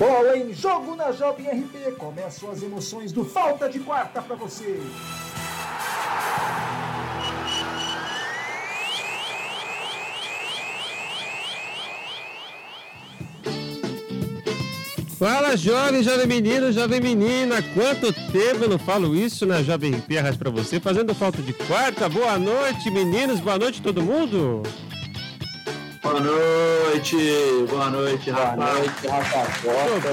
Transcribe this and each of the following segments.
Bola em jogo na Jovem RP. Começam as emoções do Falta de Quarta para você. Fala jovem, jovem menino, jovem menina, quanto tempo eu não falo isso na Jovem RP pra você, fazendo falta de quarta. Boa noite, meninos, boa noite todo mundo. Boa noite, boa noite, Rafa. Boa noite, Rafa Costa.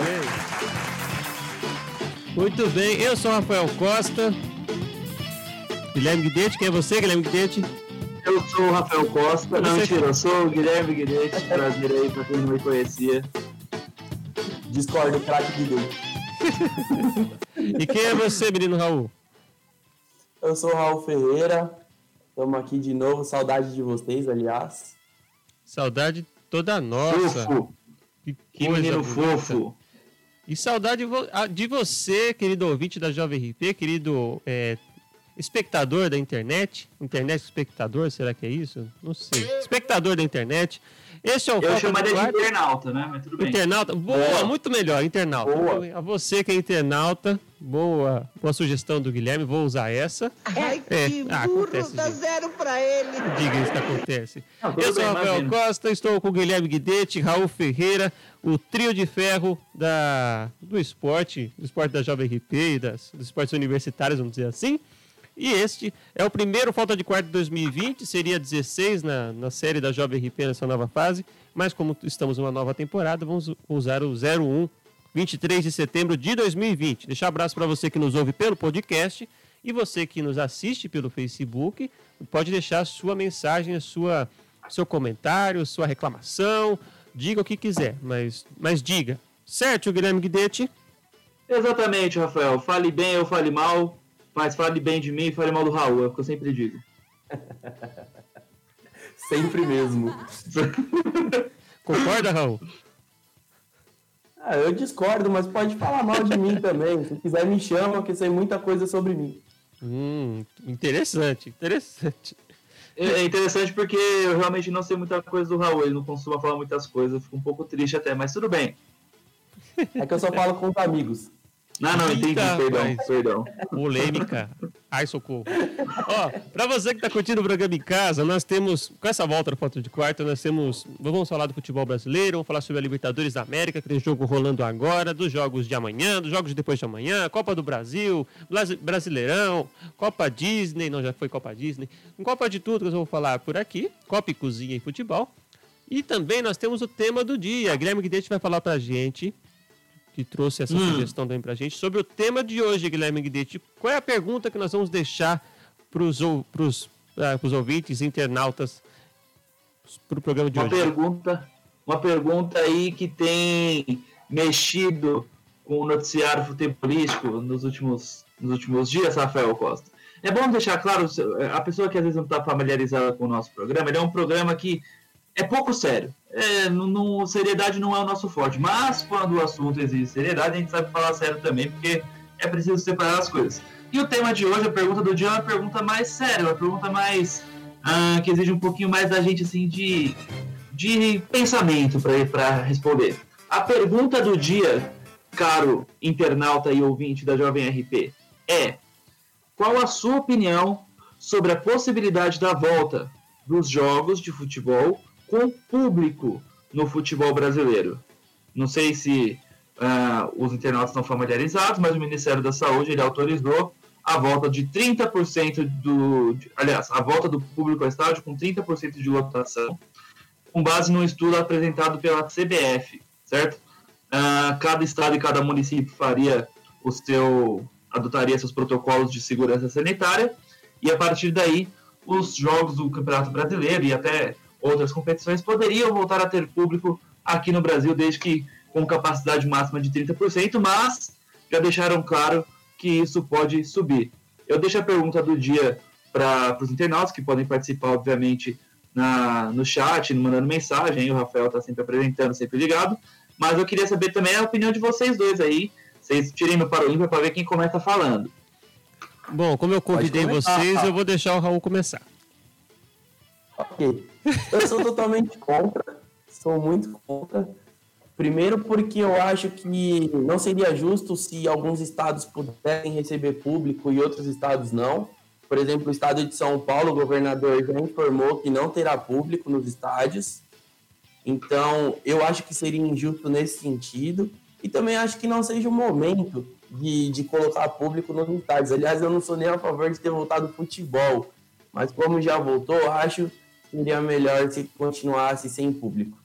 Muito bem, eu sou o Rafael Costa. Guilherme Guidetti, quem é você, Guilherme Guidetti? Eu sou o Rafael Costa. Não, mentira, eu sou o Guilherme Guidetti. Prazer aí pra quem não me conhecia. Discordo, craque de Deus. e quem é você, menino Raul? Eu sou o Raul Ferreira. Estamos aqui de novo. Saudade de vocês, aliás. Saudade toda nossa. Fofo. Que, que menino fofo. E saudade de você, querido ouvinte da Jovem RP, querido é, espectador da internet. Internet espectador, será que é isso? Não sei. Espectador da internet. Esse é o Eu chamaria de internauta, né? Mas tudo bem. Internauta, boa, é. muito melhor, internauta. Boa. A você que é internauta, boa, boa sugestão do Guilherme, vou usar essa. Ai, é. que ah, burro, acontece, dá gente. zero pra ele. Diga isso que acontece. Não, Eu sou o Rafael imagino. Costa, estou com o Guilherme Guidetti, Raul Ferreira, o trio de ferro da, do esporte, do esporte da Jovem RP e das, dos esportes universitários, vamos dizer assim. E este é o primeiro Falta de Quarto de 2020, seria 16 na, na série da Jovem RP nessa nova fase, mas como estamos numa nova temporada, vamos usar o 01 23 de setembro de 2020. Deixar um abraço para você que nos ouve pelo podcast e você que nos assiste pelo Facebook, pode deixar sua mensagem, sua, seu comentário, sua reclamação, diga o que quiser, mas, mas diga. Certo, Guilherme Guidetti? Exatamente, Rafael. Fale bem ou fale mal, mas fale bem de mim e fale mal do Raul, é o que eu sempre digo. sempre mesmo. Concorda, Raul? Ah, eu discordo, mas pode falar mal de mim também. Se quiser, me chama, que sei muita coisa sobre mim. Hum, interessante, interessante. É, é interessante porque eu realmente não sei muita coisa do Raul, ele não costuma falar muitas coisas, eu fico um pouco triste até, mas tudo bem. É que eu só falo com os amigos. Não, não, entendi, Eita, perdão, mas... perdão. Polêmica. Ai, socorro. Ó, pra você que tá curtindo o programa em casa, nós temos, com essa volta do Foto de Quarto, nós temos, vamos falar do futebol brasileiro, vamos falar sobre a Libertadores da América, que tem jogo rolando agora, dos jogos de amanhã, dos jogos de depois de amanhã, Copa do Brasil, Brasileirão, Copa Disney, não, já foi Copa Disney, Copa de tudo que eu vou falar por aqui, Copa e Cozinha e Futebol. E também nós temos o tema do dia. Guilherme Guidetti vai falar pra gente que trouxe essa hum. sugestão também para a gente. Sobre o tema de hoje, Guilherme Guidetti, qual é a pergunta que nós vamos deixar para os uh, ouvintes, internautas, para o programa de uma hoje? Pergunta, uma pergunta aí que tem mexido com o noticiário futebolístico nos últimos, nos últimos dias, Rafael Costa. É bom deixar claro, a pessoa que às vezes não está familiarizada com o nosso programa, ele é um programa que é pouco sério. É, não, não, seriedade não é o nosso forte. Mas quando o assunto exige seriedade, a gente sabe falar sério também, porque é preciso separar as coisas. E o tema de hoje, a pergunta do dia, é uma pergunta mais séria, uma pergunta mais. Ah, que exige um pouquinho mais da gente, assim, de, de pensamento para responder. A pergunta do dia, caro internauta e ouvinte da Jovem RP, é: qual a sua opinião sobre a possibilidade da volta dos jogos de futebol com público no futebol brasileiro. Não sei se uh, os internautas estão familiarizados, mas o Ministério da Saúde ele autorizou a volta de 30% do. De, aliás, a volta do público ao estádio com 30% de lotação, com base num estudo apresentado pela CBF, certo? Uh, cada estado e cada município faria o seu. adotaria seus protocolos de segurança sanitária, e a partir daí os jogos do Campeonato Brasileiro e até outras competições poderiam voltar a ter público aqui no Brasil, desde que com capacidade máxima de 30%, mas já deixaram claro que isso pode subir. Eu deixo a pergunta do dia para os internautas, que podem participar, obviamente, na, no chat, mandando mensagem, o Rafael está sempre apresentando, sempre ligado, mas eu queria saber também a opinião de vocês dois aí, vocês tirem no Paroímpa para ver quem começa falando. Bom, como eu convidei vocês, eu vou deixar o Raul começar. Ok. Eu sou totalmente contra. Sou muito contra. Primeiro, porque eu acho que não seria justo se alguns estados pudessem receber público e outros estados não. Por exemplo, o estado de São Paulo, o governador já informou que não terá público nos estádios. Então, eu acho que seria injusto nesse sentido. E também acho que não seja o momento de, de colocar público nos estádios. Aliás, eu não sou nem a favor de ter voltado futebol. Mas como já voltou, acho seria melhor se continuasse sem público.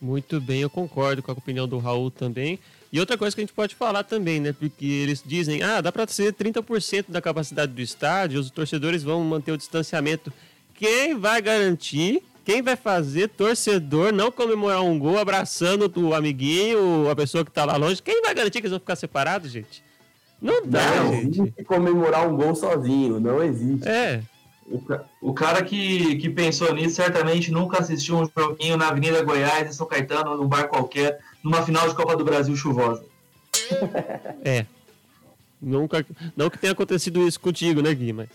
Muito bem, eu concordo com a opinião do Raul também. E outra coisa que a gente pode falar também, né? Porque eles dizem, ah, dá para ser 30% da capacidade do estádio, os torcedores vão manter o distanciamento. Quem vai garantir, quem vai fazer torcedor não comemorar um gol abraçando o amiguinho, a pessoa que tá lá longe? Quem vai garantir que eles vão ficar separados, gente? Não dá, não, gente. Existe comemorar um gol sozinho, não existe. É. O, o cara que, que pensou nisso certamente nunca assistiu um joguinho na Avenida Goiás, em São Caetano, num bar qualquer, numa final de Copa do Brasil chuvosa. É. Nunca, não que tenha acontecido isso contigo, né, Gui? Mas...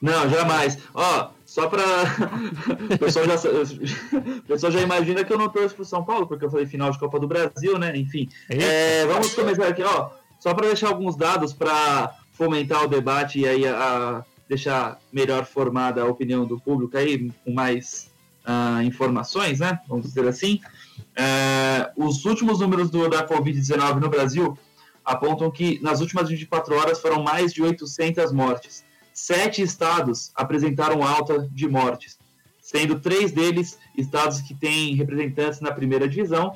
Não, jamais. Ó, só pra. o, pessoal já... o pessoal já imagina que eu não torço pro São Paulo, porque eu falei final de Copa do Brasil, né? Enfim. É, vamos começar aqui, ó. Só para deixar alguns dados para fomentar o debate e aí a, a deixar melhor formada a opinião do público aí, com mais uh, informações, né? Vamos dizer assim. Uh, os últimos números do, da Covid-19 no Brasil apontam que nas últimas 24 horas foram mais de 800 mortes. Sete estados apresentaram alta de mortes, sendo três deles estados que têm representantes na primeira divisão,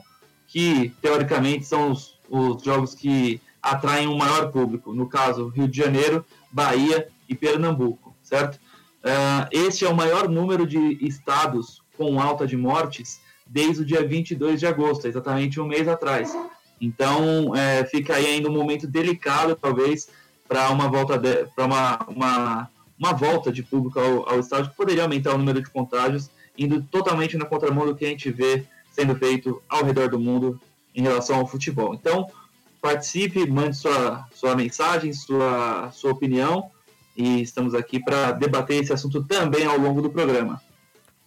que teoricamente são os, os jogos que atraem um maior público. No caso, Rio de Janeiro, Bahia e Pernambuco, certo? Uh, esse é o maior número de estados com alta de mortes desde o dia 22 de agosto, exatamente um mês atrás. Então, é, fica aí ainda um momento delicado, talvez, para uma volta para uma, uma, uma volta de público ao, ao estádio, que poderia aumentar o número de contágios, indo totalmente na contramão do que a gente vê sendo feito ao redor do mundo em relação ao futebol. Então, participe, mande sua, sua mensagem, sua, sua opinião e estamos aqui para debater esse assunto também ao longo do programa.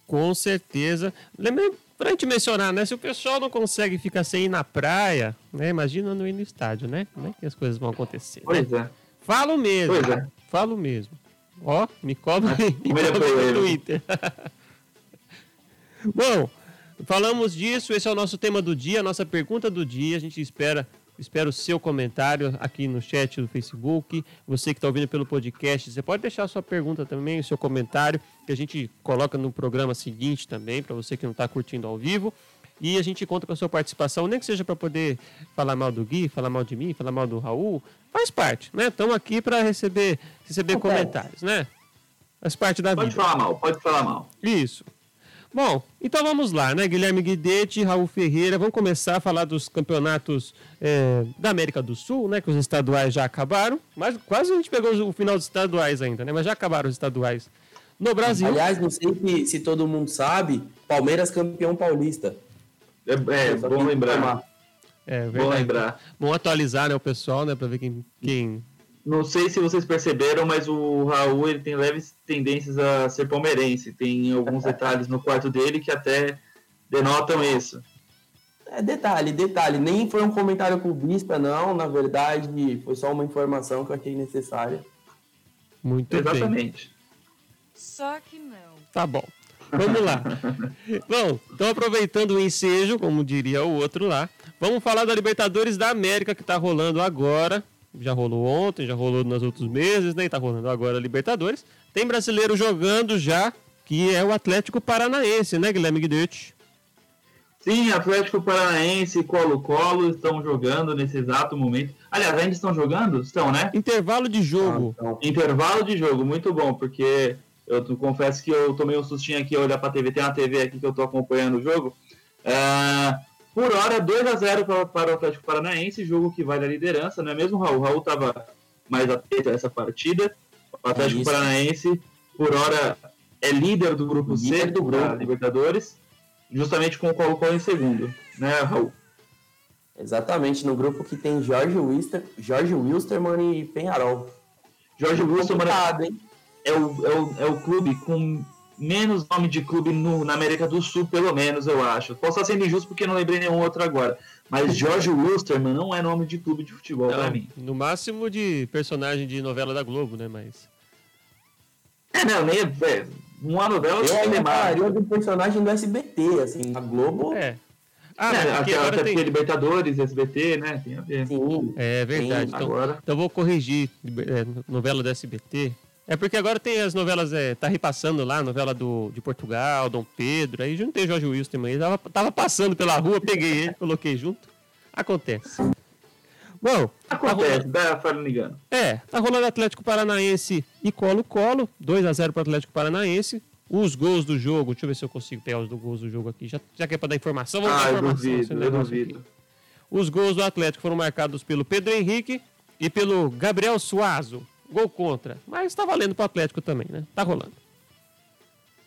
Com certeza. Lembrando, para a gente mencionar, né? Se o pessoal não consegue ficar sem ir na praia, né? Imagina não ir no estádio, né? Como é que as coisas vão acontecer? Né? Pois né? é. Falo mesmo. Pois é. Falo mesmo. Ó, me cobra, me cobra no Twitter. Bom, falamos disso. Esse é o nosso tema do dia, a nossa pergunta do dia. A gente espera Espero o seu comentário aqui no chat do Facebook. Você que está ouvindo pelo podcast, você pode deixar a sua pergunta também, o seu comentário, que a gente coloca no programa seguinte também, para você que não está curtindo ao vivo. E a gente conta com a sua participação, nem que seja para poder falar mal do Gui, falar mal de mim, falar mal do Raul. Faz parte, né? Estamos aqui para receber, receber comentários, né? Faz parte da pode vida. Pode falar mal, pode falar mal. Isso. Bom, então vamos lá, né? Guilherme Guidetti, Raul Ferreira, vamos começar a falar dos campeonatos é, da América do Sul, né? Que os estaduais já acabaram, mas quase a gente pegou o final dos estaduais ainda, né? Mas já acabaram os estaduais no Brasil. Aliás, não sei se, se todo mundo sabe, Palmeiras campeão paulista. É, é bom lembrar. É, bom lembrar. Bom atualizar né, o pessoal, né? Para ver quem, quem não sei se vocês perceberam, mas o Raul ele tem leves tendências a ser palmeirense. Tem alguns detalhes no quarto dele que até denotam isso. É detalhe, detalhe. Nem foi um comentário clubista, não. Na verdade, foi só uma informação que eu achei necessária. Muito Exatamente. Bem. Só que não. Tá bom. Vamos lá. bom, então aproveitando o ensejo, como diria o outro lá, vamos falar da Libertadores da América que está rolando agora já rolou ontem, já rolou nos outros meses, né? E tá rolando agora a Libertadores. Tem brasileiro jogando já, que é o Atlético Paranaense, né, Guilherme Guidetti? Sim, Atlético Paranaense e Colo-Colo estão jogando nesse exato momento. Aliás, ainda estão jogando? Estão, né? Intervalo de jogo. Ah, então. Intervalo de jogo, muito bom, porque eu confesso que eu tomei um sustinho aqui olhar pra TV. Tem uma TV aqui que eu tô acompanhando o jogo. Uh, por hora, 2 a 0 para, para o Atlético Paranaense, jogo que vai na liderança, não é mesmo, Raul? O Raul estava mais atento a essa partida. O Atlético Isso. Paranaense, por hora, é líder do grupo líder C do grupo. da Libertadores, justamente com o Colo-Colo em segundo, né, Raul? Exatamente, no grupo que tem Jorge, Wilster, Jorge Wilstermann e Penharol. Jorge Wilstermann é, o, é, o, é o clube com menos nome de clube no, na América do Sul, pelo menos, eu acho. Posso estar sendo injusto porque não lembrei nenhum outro agora. Mas George Wilstermann não é nome de clube de futebol pra mim. No máximo de personagem de novela da Globo, né? Mas. É, não, nem é, uma novela eu falaria do personagem do SBT, assim, na Globo. É. Ah, é, até, agora até tem... Libertadores, SBT, né? Tem a ver. Sim. É verdade. Sim, então, agora... então vou corrigir. É, novela do SBT. É porque agora tem as novelas, é, tá repassando lá, novela do, de Portugal, Dom Pedro, aí juntei Jorge Wilson aí, tava, tava passando pela rua, peguei ele, coloquei junto. Acontece. Bom, acontece, tá rolando, engano. É, tá rolando Atlético Paranaense e Colo-Colo, 2 a 0 para Atlético Paranaense. Os gols do jogo, deixa eu ver se eu consigo pegar os gols do jogo aqui, já, já que é para dar informação, vamos ah, dar informação. Eu duvido, eu duvido. Aqui. Os gols do Atlético foram marcados pelo Pedro Henrique e pelo Gabriel Suazo. Gol contra. Mas tá valendo pro Atlético também, né? Tá rolando.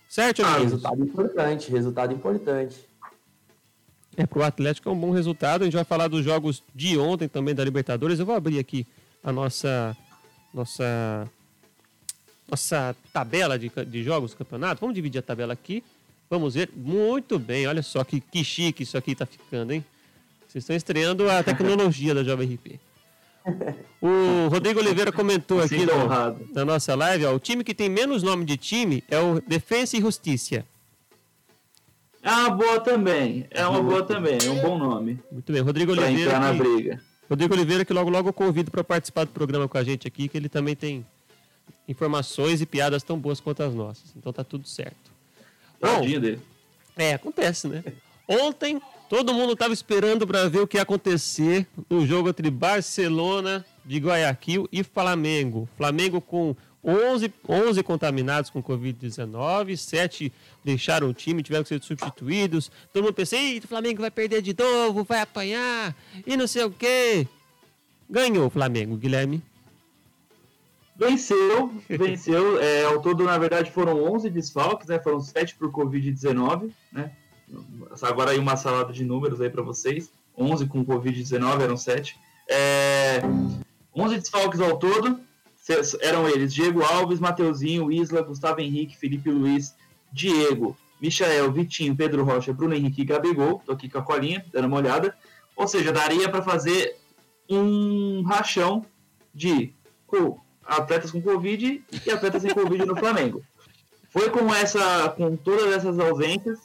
Certo, ah, Resultado importante, resultado importante. É, pro Atlético é um bom resultado. A gente vai falar dos jogos de ontem também da Libertadores. Eu vou abrir aqui a nossa nossa nossa tabela de, de jogos do campeonato. Vamos dividir a tabela aqui. Vamos ver. Muito bem, olha só que, que chique isso aqui tá ficando, hein? Vocês estão estreando a tecnologia da Jovem RP. O Rodrigo Oliveira comentou aqui no, na nossa live, ó, o time que tem menos nome de time é o Defensa e Justiça. É uma boa também. É uma boa também. É um bom nome. Muito bem. Rodrigo pra Oliveira. Entrar na que, briga. Rodrigo Oliveira, que logo logo eu convido para participar do programa com a gente aqui, que ele também tem informações e piadas tão boas quanto as nossas. Então tá tudo certo. Tadinho dele. É, acontece, né? Ontem Todo mundo estava esperando para ver o que ia acontecer no jogo entre Barcelona de Guayaquil e Flamengo. Flamengo com 11, 11 contaminados com Covid-19, 7 deixaram o time, tiveram que ser substituídos. Todo mundo pensou, o Flamengo vai perder de novo, vai apanhar e não sei o quê. Ganhou o Flamengo, Guilherme. Venceu, venceu. É, ao todo, na verdade, foram 11 desfalques, né? Foram 7 por Covid-19, né? Agora aí uma salada de números aí para vocês. 11 com Covid-19, eram 7. É, 11 desfalques ao todo. Eram eles Diego Alves, Mateuzinho, Isla, Gustavo Henrique, Felipe Luiz, Diego, Michael, Vitinho, Pedro Rocha, Bruno Henrique e Gabigol. Tô aqui com a colinha, dando uma olhada. Ou seja, daria para fazer um rachão de atletas com Covid e atletas sem Covid no Flamengo. Foi com essa, com todas essas ausências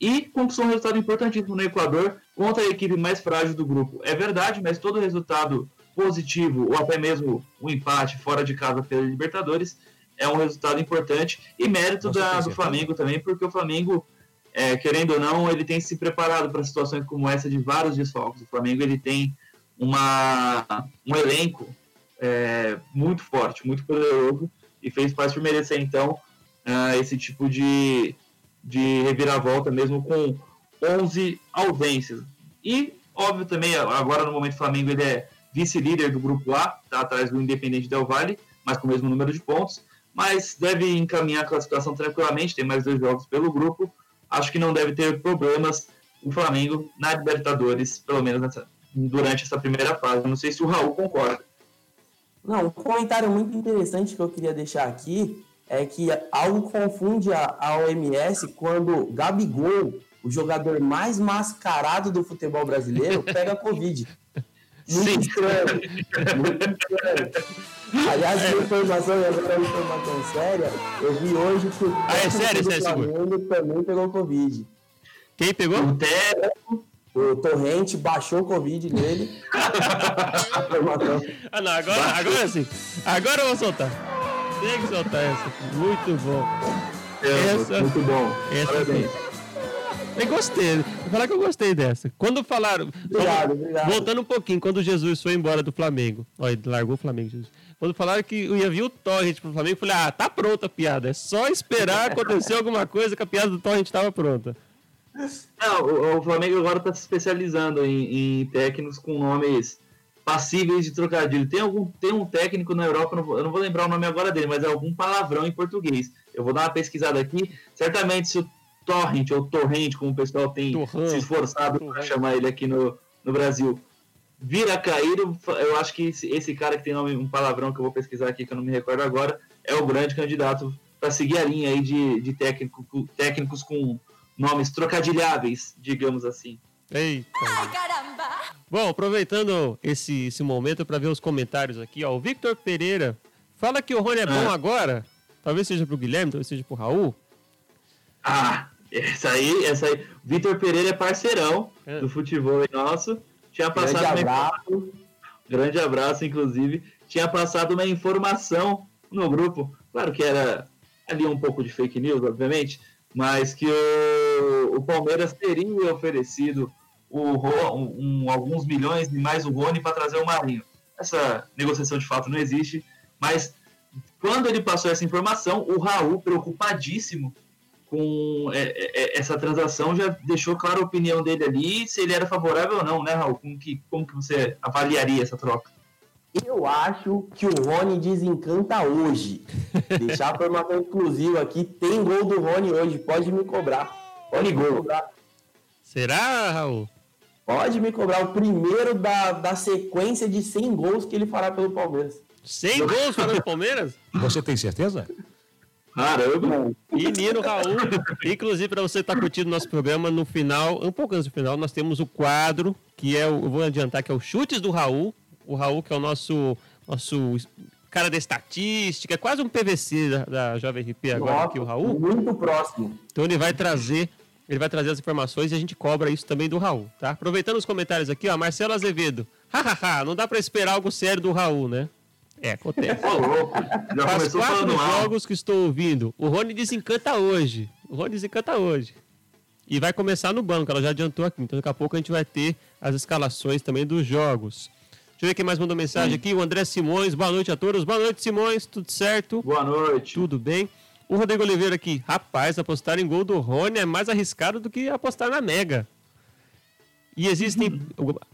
e conquistou um resultado importantíssimo no Equador contra a equipe mais frágil do grupo. É verdade, mas todo resultado positivo ou até mesmo um empate fora de casa pela Libertadores é um resultado importante e mérito da, do Flamengo também, porque o Flamengo, é, querendo ou não, ele tem se preparado para situações como essa de vários desfalques. O Flamengo ele tem uma, um elenco é, muito forte, muito poderoso e fez parte merecer então uh, esse tipo de de reviravolta, mesmo com 11 ausências. E, óbvio, também, agora no momento o Flamengo ele é vice-líder do grupo A, está atrás do Independente Del Valle, mas com o mesmo número de pontos, mas deve encaminhar a classificação tranquilamente, tem mais dois jogos pelo grupo, acho que não deve ter problemas o Flamengo na Libertadores, pelo menos nessa, durante essa primeira fase. Não sei se o Raul concorda. Não, um comentário muito interessante que eu queria deixar aqui é que algo confunde a, a OMS quando Gabigol, o jogador mais mascarado do futebol brasileiro, pega Covid. Muito Sim. estranho. Muito estranho. Aliás, é. informação, e agora é informação séria, eu vi hoje que o ah, é sério, do Flamengo também pegou Covid. Quem pegou? O o Torrente baixou o Covid nele. ah, não, agora, agora sim. Agora eu vou soltar. Tem que soltar essa. Muito bom. Essa, muito bom. Essa Parabéns. Eu gostei. Vou falar que eu gostei dessa. Quando falaram. Obrigado, obrigado. Voltando um pouquinho, quando Jesus foi embora do Flamengo. Olha, largou o Flamengo, Jesus. Quando falaram que ia vir o Torrent pro Flamengo, eu falei, ah, tá pronta a piada. É só esperar acontecer alguma coisa que a piada do Torrent estava pronta. Não, o, o, Flamengo agora está se especializando em, em técnicos com nomes passíveis de trocadilho. Tem algum tem um técnico na Europa, não vou, eu não vou lembrar o nome agora dele, mas é algum palavrão em português. Eu vou dar uma pesquisada aqui. Certamente se o Torrent ou Torrent, como o pessoal tem se esforçado para chamar ele aqui no, no Brasil, vir a cair, eu acho que esse, esse cara que tem nome, um palavrão que eu vou pesquisar aqui, que eu não me recordo agora, é o grande candidato para seguir a linha aí de, de técnico, técnicos com nomes trocadilháveis, digamos assim. Eita. Ai, caramba! Bom, aproveitando esse, esse momento para ver os comentários aqui, ó. O Victor Pereira fala que o Rony é bom ah. agora. Talvez seja pro Guilherme, talvez seja pro Raul. Ah, essa aí, essa aí. Vitor Pereira é parceirão é. do futebol nosso. Tinha passado grande abraço. grande abraço, inclusive. Tinha passado uma informação no grupo. Claro que era ali um pouco de fake news, obviamente, mas que o, o Palmeiras teria oferecido o, um, um, alguns milhões e mais o Rony para trazer o Marinho. Essa negociação de fato não existe, mas quando ele passou essa informação, o Raul, preocupadíssimo com é, é, é, essa transação, já deixou clara a opinião dele ali, se ele era favorável ou não, né, Raul? Como que, como que você avaliaria essa troca? Eu acho que o Rony desencanta hoje. Deixar a informação exclusiva aqui, tem gol do Rony hoje, pode me cobrar. Pode me cobrar. Será, Raul? Pode me cobrar o primeiro da, da sequência de 100 gols que ele fará pelo Palmeiras. 100 gols pelo Palmeiras? Você tem certeza? Caramba! Menino Raul, inclusive para você estar tá curtindo nosso programa, no final, um pouco antes do final, nós temos o quadro, que é o, eu vou adiantar, que é o Chutes do Raul. O Raul, que é o nosso, nosso cara da estatística, é quase um PVC da, da Jovem RP agora Nossa, aqui, o Raul. Muito próximo. Então ele vai trazer ele vai trazer as informações e a gente cobra isso também do Raul, tá? Aproveitando os comentários aqui, ó, Marcelo Azevedo. Hahaha, não dá para esperar algo sério do Raul, né? É, acontece. Ô, louco. Já Faz quatro jogos que estou ouvindo. O Rony desencanta hoje. O Rony desencanta hoje. E vai começar no banco, ela já adiantou aqui. Então daqui a pouco a gente vai ter as escalações também dos jogos. Deixa eu ver quem mais mandou mensagem aqui. O André Simões, boa noite a todos. Boa noite, Simões, tudo certo? Boa noite. Tudo bem. O Rodrigo Oliveira aqui, rapaz, apostar em gol do Rony é mais arriscado do que apostar na Mega. E existem.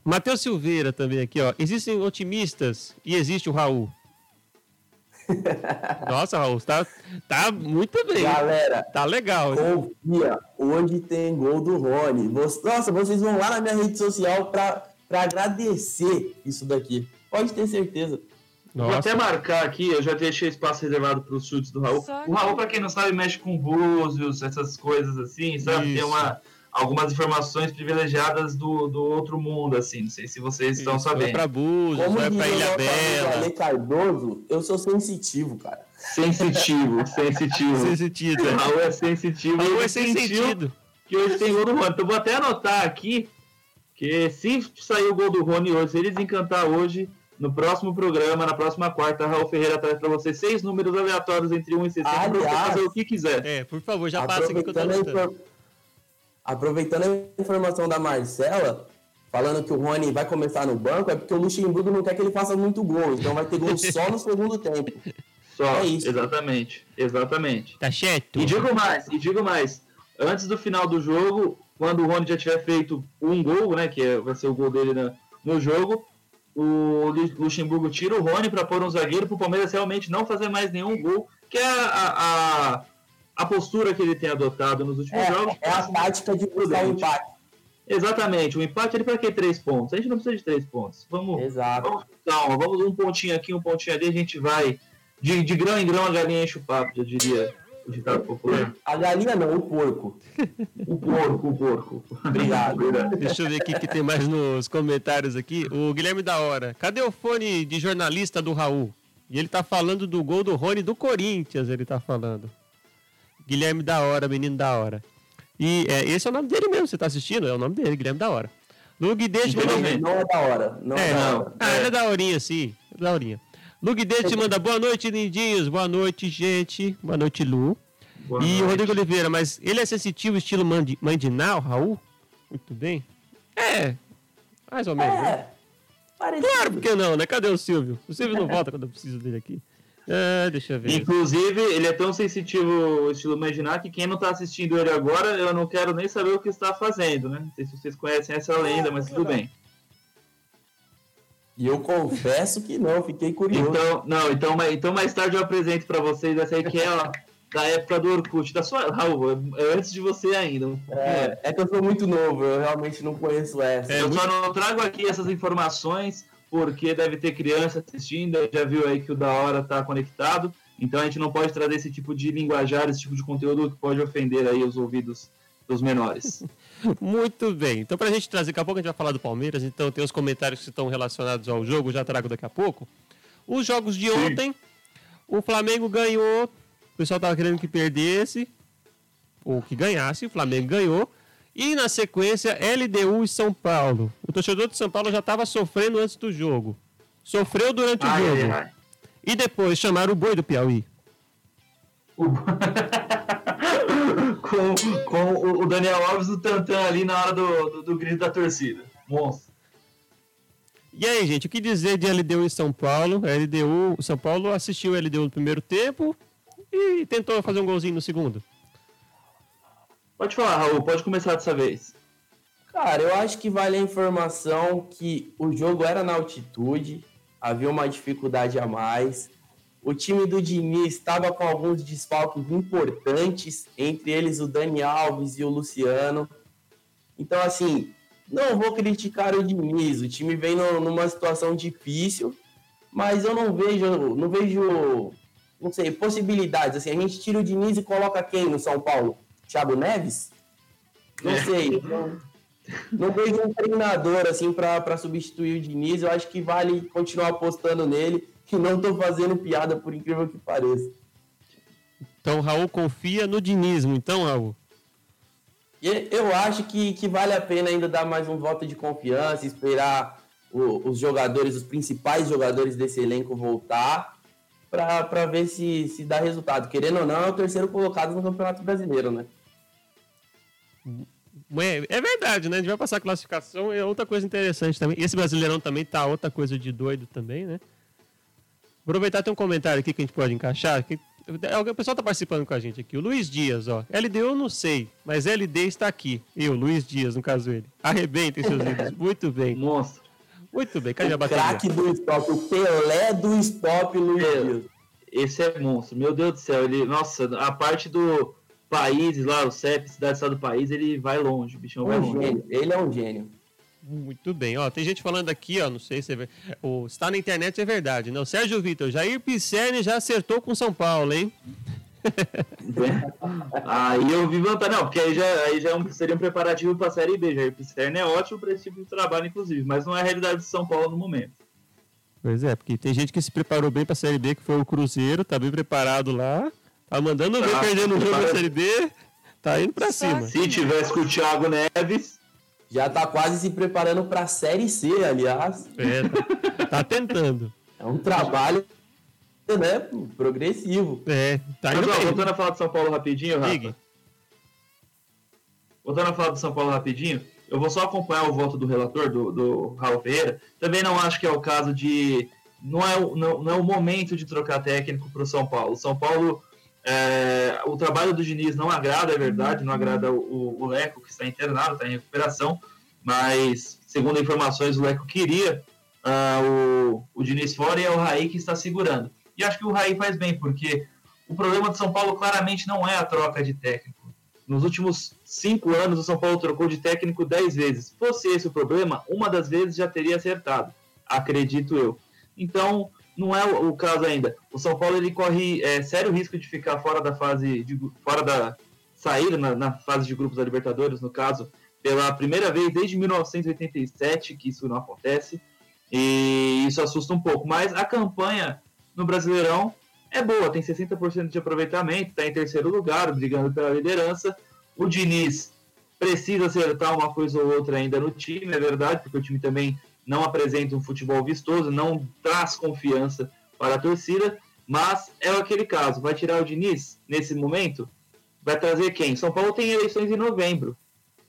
Matheus Silveira também aqui, ó. Existem otimistas e existe o Raul. Nossa, Raul, tá, tá muito bem. Galera, tá legal. Confia, onde tem gol do Rony. Nossa, vocês vão lá na minha rede social pra agradecer isso daqui. Pode ter certeza. Nossa. Vou até marcar aqui, eu já deixei espaço reservado para os chutes do Raul. O Raul, para quem não sabe, mexe com búzios, essas coisas assim, sabe? Isso. Tem uma, algumas informações privilegiadas do, do outro mundo, assim. Não sei se vocês Isso. estão sabendo. Vai para Búzios, Como vai para Ilha Bela. Ale Cardoso, eu sou sensitivo, cara. Sensitivo, sensitivo. Sensitivo. O Raul é sensitivo. Raul é sensitivo. Que hoje tem gol do Rony. Então vou até anotar aqui que se sair o gol do Rony hoje, se ele desencantar hoje no próximo programa, na próxima quarta, Raul Ferreira traz para você seis números aleatórios entre 1 e 60 para você fazer o que quiser. É, por favor, já passa aqui que eu tô. Aproveitando a informação da Marcela, falando que o Rony vai começar no banco, é porque o Luxemburgo não quer que ele faça muito gol, então vai ter gol só no segundo tempo. Só, é isso. exatamente, exatamente. Tá certo. E digo mais, e digo mais, antes do final do jogo, quando o Rony já tiver feito um gol, né, que é, vai ser o gol dele na, no jogo, o Luxemburgo tira o Rony para pôr um zagueiro para o Palmeiras realmente não fazer mais nenhum gol, que é a, a, a postura que ele tem adotado nos últimos é, jogos. É a tática de buscar o empate. Exatamente, o empate ele para que três pontos? A gente não precisa de três pontos. Vamos, Exato. vamos calma, vamos um pontinho aqui, um pontinho ali, a gente vai de, de grão em grão a galinha enche o papo, eu diria ditado popular. A galinha não, o porco. O porco, o porco. Obrigado. Deixa eu ver o que tem mais nos comentários aqui. O Guilherme da Hora. Cadê o fone de jornalista do Raul? E ele tá falando do gol do Rony do Corinthians, ele tá falando. Guilherme da Hora, menino da hora. E é, esse é o nome dele mesmo, você tá assistindo? É o nome dele, Guilherme da Hora. Lug deixa não, não é da hora. Não é, é da hora. Ah, ele é da horinha, sim. É da horinha. Lugdete manda boa noite, lindinhos. Boa noite, gente. Boa noite, Lu. Boa e noite. Rodrigo Oliveira, mas ele é sensitivo estilo Mandinal, Raul? Muito bem. É, mais ou menos. É, né? parecido. Claro, por que não, né? Cadê o Silvio? O Silvio não volta quando eu preciso dele aqui. É, deixa eu ver. Inclusive, ele é tão sensitivo estilo Mandinar que quem não tá assistindo ele agora, eu não quero nem saber o que está fazendo, né? Não sei se vocês conhecem essa lenda, mas tudo bem. E eu confesso que não, fiquei curioso. Então, não, então, então mais tarde eu apresento para vocês essa aí que é ó, da época do Orkut, da sua, Raul, é antes de você ainda. É, é que eu sou muito novo, eu realmente não conheço essa. É, eu só não trago aqui essas informações porque deve ter criança assistindo, já viu aí que o da hora tá conectado. Então a gente não pode trazer esse tipo de linguajar, esse tipo de conteúdo que pode ofender aí os ouvidos dos menores. Muito bem. Então, para a gente trazer, daqui a pouco a gente vai falar do Palmeiras, então tem os comentários que estão relacionados ao jogo, já trago daqui a pouco. Os jogos de Sim. ontem, o Flamengo ganhou, o pessoal estava querendo que perdesse, ou que ganhasse, o Flamengo ganhou. E na sequência, LDU e São Paulo. O torcedor de São Paulo já estava sofrendo antes do jogo. Sofreu durante ai, o jogo. Ai, ai. E depois chamaram o boi do Piauí. O... com, com o Daniel Alves do Tantan ali na hora do, do, do grito da torcida. Monstro. E aí, gente, o que dizer de LDU em São Paulo? A LDU, São Paulo assistiu o LDU no primeiro tempo e tentou fazer um golzinho no segundo. Pode falar, Raul, pode começar dessa vez. Cara, eu acho que vale a informação que o jogo era na altitude, havia uma dificuldade a mais. O time do Diniz estava com alguns desfalques importantes, entre eles o Dani Alves e o Luciano. Então, assim, não vou criticar o Diniz, o time vem no, numa situação difícil, mas eu não vejo, não vejo, não sei, possibilidades. Assim, a gente tira o Diniz e coloca quem no São Paulo? Thiago Neves? Não é. sei. Não, não vejo um treinador assim para substituir o Diniz. Eu acho que vale continuar apostando nele, que não estou fazendo piada, por incrível que pareça. Então, Raul confia no dinismo, então, Raul? Eu acho que, que vale a pena ainda dar mais um voto de confiança, esperar o, os jogadores, os principais jogadores desse elenco voltar para ver se, se dá resultado. Querendo ou não, é o terceiro colocado no Campeonato Brasileiro, né? É, é verdade, né? A gente vai passar a classificação, é outra coisa interessante também. Esse Brasileirão também tá outra coisa de doido também, né? Aproveitar tem um comentário aqui que a gente pode encaixar. Que, o pessoal tá participando com a gente aqui. O Luiz Dias, ó. LD eu não sei, mas LD está aqui. Eu, Luiz Dias, no caso ele. Arrebentem seus livros. Muito bem. Nossa. Muito bem, cadê a bateria? Craque do stop, o Pelé do stop, Luiz Dias. Esse é monstro, meu Deus do céu. Ele, nossa, a parte do países lá, o CEP, cidade estado do país, ele vai longe, o bichão um vai longe. Gênio. Ele é um gênio. Muito bem, ó, tem gente falando aqui, ó, não sei se é, o, está na internet é verdade, não? Sérgio Vitor, Jair Pisserni já acertou com São Paulo, hein? aí eu vi vantagem, não, porque aí já, aí já é um, seria um preparativo para a Série B. Jair Pisserni é ótimo para esse tipo de trabalho, inclusive, mas não é a realidade de São Paulo no momento. Pois é, porque tem gente que se preparou bem para a Série B, que foi o Cruzeiro, tá bem preparado lá, tá mandando ver tá, perdendo o jogo da Série B, tá indo para cima. Se tivesse com o Thiago Neves, já tá quase se preparando para a Série C, aliás. É, tá, tá tentando. É um trabalho né, progressivo. É, tá indo Mas, ó, voltando a falar de São Paulo rapidinho, Rafa. Ligue. Voltando a falar do São Paulo rapidinho, eu vou só acompanhar o voto do relator, do, do Raul Ferreira. Também não acho que é o caso de. Não é, não, não é o momento de trocar técnico para o São Paulo. O São Paulo. É, o trabalho do Diniz não agrada, é verdade, não agrada o, o Leco, que está internado, está em recuperação, mas, segundo informações, o Leco queria uh, o, o Diniz fora e é o Raí que está segurando. E acho que o Raí faz bem, porque o problema do São Paulo claramente não é a troca de técnico. Nos últimos cinco anos, o São Paulo trocou de técnico dez vezes. Se fosse esse o problema, uma das vezes já teria acertado, acredito eu. Então, não é o, caso ainda. O São Paulo ele corre é, sério risco de ficar fora da fase, de, fora da saída na, na fase de grupos da Libertadores, no caso, pela primeira vez desde 1987 que isso não acontece. E isso assusta um pouco. Mas a campanha no Brasileirão é boa, tem 60% de aproveitamento, está em terceiro lugar, brigando pela liderança. O Diniz precisa acertar uma coisa ou outra ainda no time, é verdade, porque o time também não apresenta um futebol vistoso, não traz confiança para a torcida, mas é aquele caso. Vai tirar o Diniz nesse momento? Vai trazer quem? São Paulo tem eleições em novembro.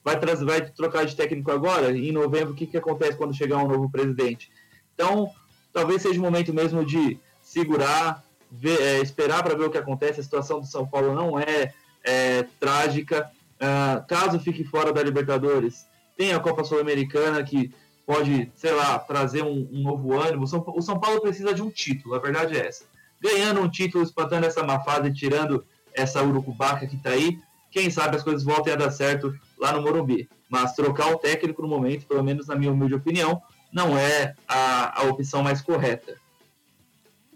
Vai, trazer, vai trocar de técnico agora? Em novembro, o que, que acontece quando chegar um novo presidente? Então, talvez seja o momento mesmo de segurar, ver, é, esperar para ver o que acontece. A situação do São Paulo não é, é trágica. Uh, caso fique fora da Libertadores, tem a Copa Sul-Americana que pode, sei lá, trazer um, um novo ânimo. O São, Paulo precisa de um título, a verdade é essa. Ganhando um título, espantando essa má fase, tirando essa urucubaca que está aí, quem sabe as coisas voltem a dar certo lá no Morumbi. Mas trocar o técnico no momento, pelo menos na minha humilde opinião, não é a, a opção mais correta.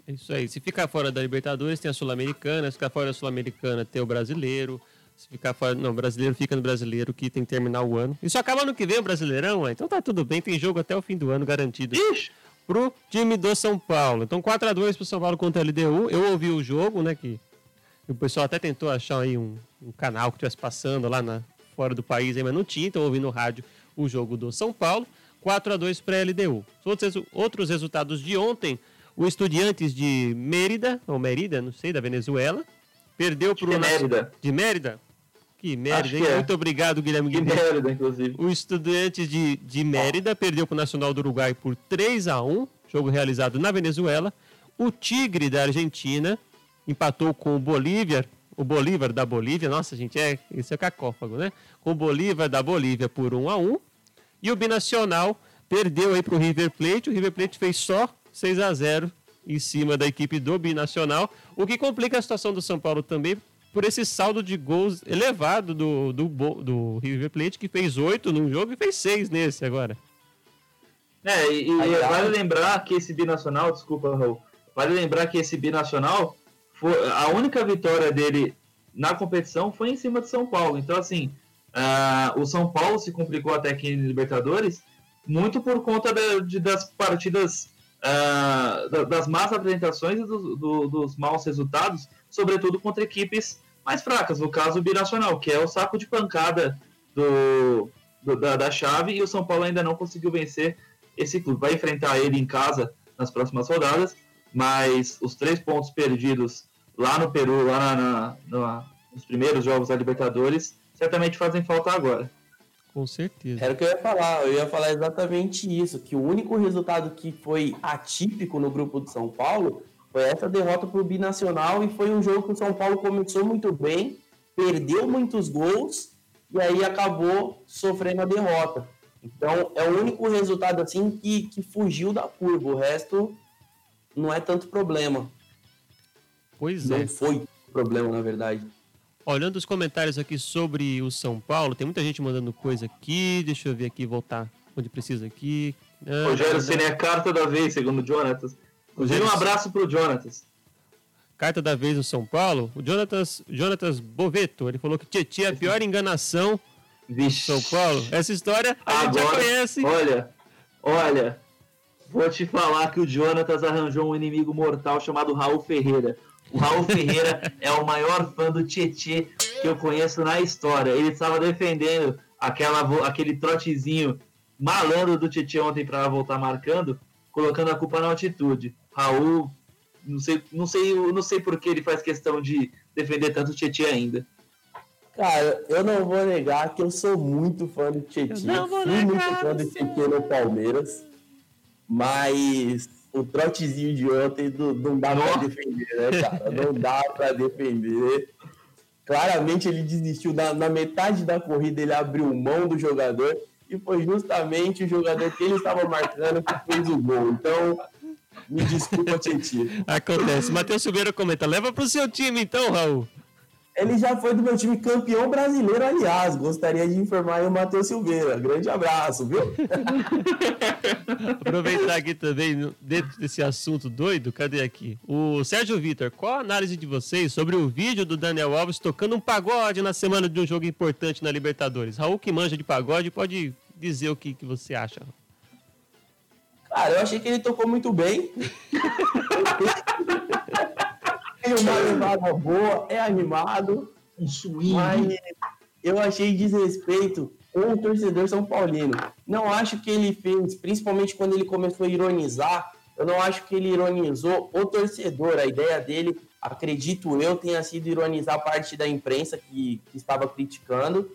É isso aí. Se ficar fora da Libertadores, tem a Sul-Americana. Se ficar fora da Sul-Americana, tem o Brasileiro. Se ficar fora. Não, brasileiro fica no brasileiro que tem que terminar o ano. Isso acaba no que vem o Brasileirão, ué. Então tá tudo bem, tem jogo até o fim do ano garantido. Ixi! Pro time do São Paulo. Então 4x2 pro São Paulo contra a LDU. Eu ouvi o jogo, né? Que o pessoal até tentou achar aí um, um canal que estivesse passando lá na, fora do país, aí, mas não tinha. Então ouvi no rádio o jogo do São Paulo. 4 a 2 para a LDU. Outros, outros resultados de ontem: o Estudiantes de Mérida, ou Mérida, não sei, da Venezuela, perdeu para o. De Mérida. De Mérida? Que Mérida, hein? É. Muito obrigado, Guilherme De Mérida, inclusive. O Estudiantes de, de Mérida perdeu para o Nacional do Uruguai por 3 a 1 jogo realizado na Venezuela. O Tigre da Argentina empatou com o Bolívia, o Bolívar da Bolívia. Nossa, gente, é, isso é cacófago, né? Com o Bolívar da Bolívia por 1 a 1 E o Binacional perdeu aí para o River Plate. O River Plate fez só 6 a 0 em cima da equipe do Binacional, o que complica a situação do São Paulo também por esse saldo de gols elevado do, do, do River Plate, que fez 8 num jogo e fez 6 nesse agora. É, e, e vale lembrar que esse binacional, desculpa, Raul, vale lembrar que esse binacional, foi, a única vitória dele na competição foi em cima de São Paulo. Então, assim, uh, o São Paulo se complicou até aqui em Libertadores muito por conta de, de, das partidas, uh, das más apresentações e do, do, dos maus resultados, sobretudo contra equipes mais fracas, no caso o Binacional, que é o saco de pancada do, do da, da chave, e o São Paulo ainda não conseguiu vencer esse clube. Vai enfrentar ele em casa nas próximas rodadas, mas os três pontos perdidos lá no Peru, lá na, na, nos primeiros jogos da Libertadores, certamente fazem falta agora. Com certeza. Era o que eu ia falar, eu ia falar exatamente isso, que o único resultado que foi atípico no grupo do São Paulo foi essa derrota para o Binacional e foi um jogo que o São Paulo começou muito bem, perdeu muitos gols e aí acabou sofrendo a derrota. Então, é o único resultado assim que, que fugiu da curva. O resto não é tanto problema. Pois não é. foi problema, na verdade. Olhando os comentários aqui sobre o São Paulo, tem muita gente mandando coisa aqui. Deixa eu ver aqui, voltar onde precisa aqui. Ah, Rogério Ceni é carta da vez, segundo o Jonatas. Um abraço pro Jonatas. Carta da vez do São Paulo. O Jonatas, Jonatas Boveto, ele falou que Tietchan é a pior enganação Vixe. São Paulo. Essa história a Agora, gente já conhece. Olha, olha, vou te falar que o Jonatas arranjou um inimigo mortal chamado Raul Ferreira. O Raul Ferreira é o maior fã do Tietê que eu conheço na história. Ele estava defendendo aquela, aquele trotezinho malandro do Tietê ontem para voltar marcando, colocando a culpa na altitude. Raul, não sei, não sei, não sei por que ele faz questão de defender tanto o Tietê ainda. Cara, eu não vou negar que eu sou muito fã do Tietchan. Fui muito fã do Tietchan no Palmeiras. Mas o trotezinho de ontem não, não dá para defender, né, cara? Não dá para defender. Claramente ele desistiu. Na, na, metade da corrida ele abriu mão do jogador. E foi justamente o jogador que ele estava marcando que fez o gol. Então, me desculpa, Tietchan. Acontece. Matheus Silveira comenta: leva para o seu time então, Raul. Ele já foi do meu time campeão brasileiro, aliás. Gostaria de informar o Matheus Silveira. Grande abraço, viu? Aproveitar aqui também, dentro desse assunto doido, cadê aqui? O Sérgio Vitor, qual a análise de vocês sobre o vídeo do Daniel Alves tocando um pagode na semana de um jogo importante na Libertadores? Raul, que manja de pagode, pode dizer o que, que você acha. Cara, eu achei que ele tocou muito bem. tem uma levada boa, é animado. Um swing. Mas eu achei desrespeito com o torcedor São Paulino. Não acho que ele fez, principalmente quando ele começou a ironizar, eu não acho que ele ironizou o torcedor. A ideia dele, acredito eu, tenha sido ironizar parte da imprensa que, que estava criticando.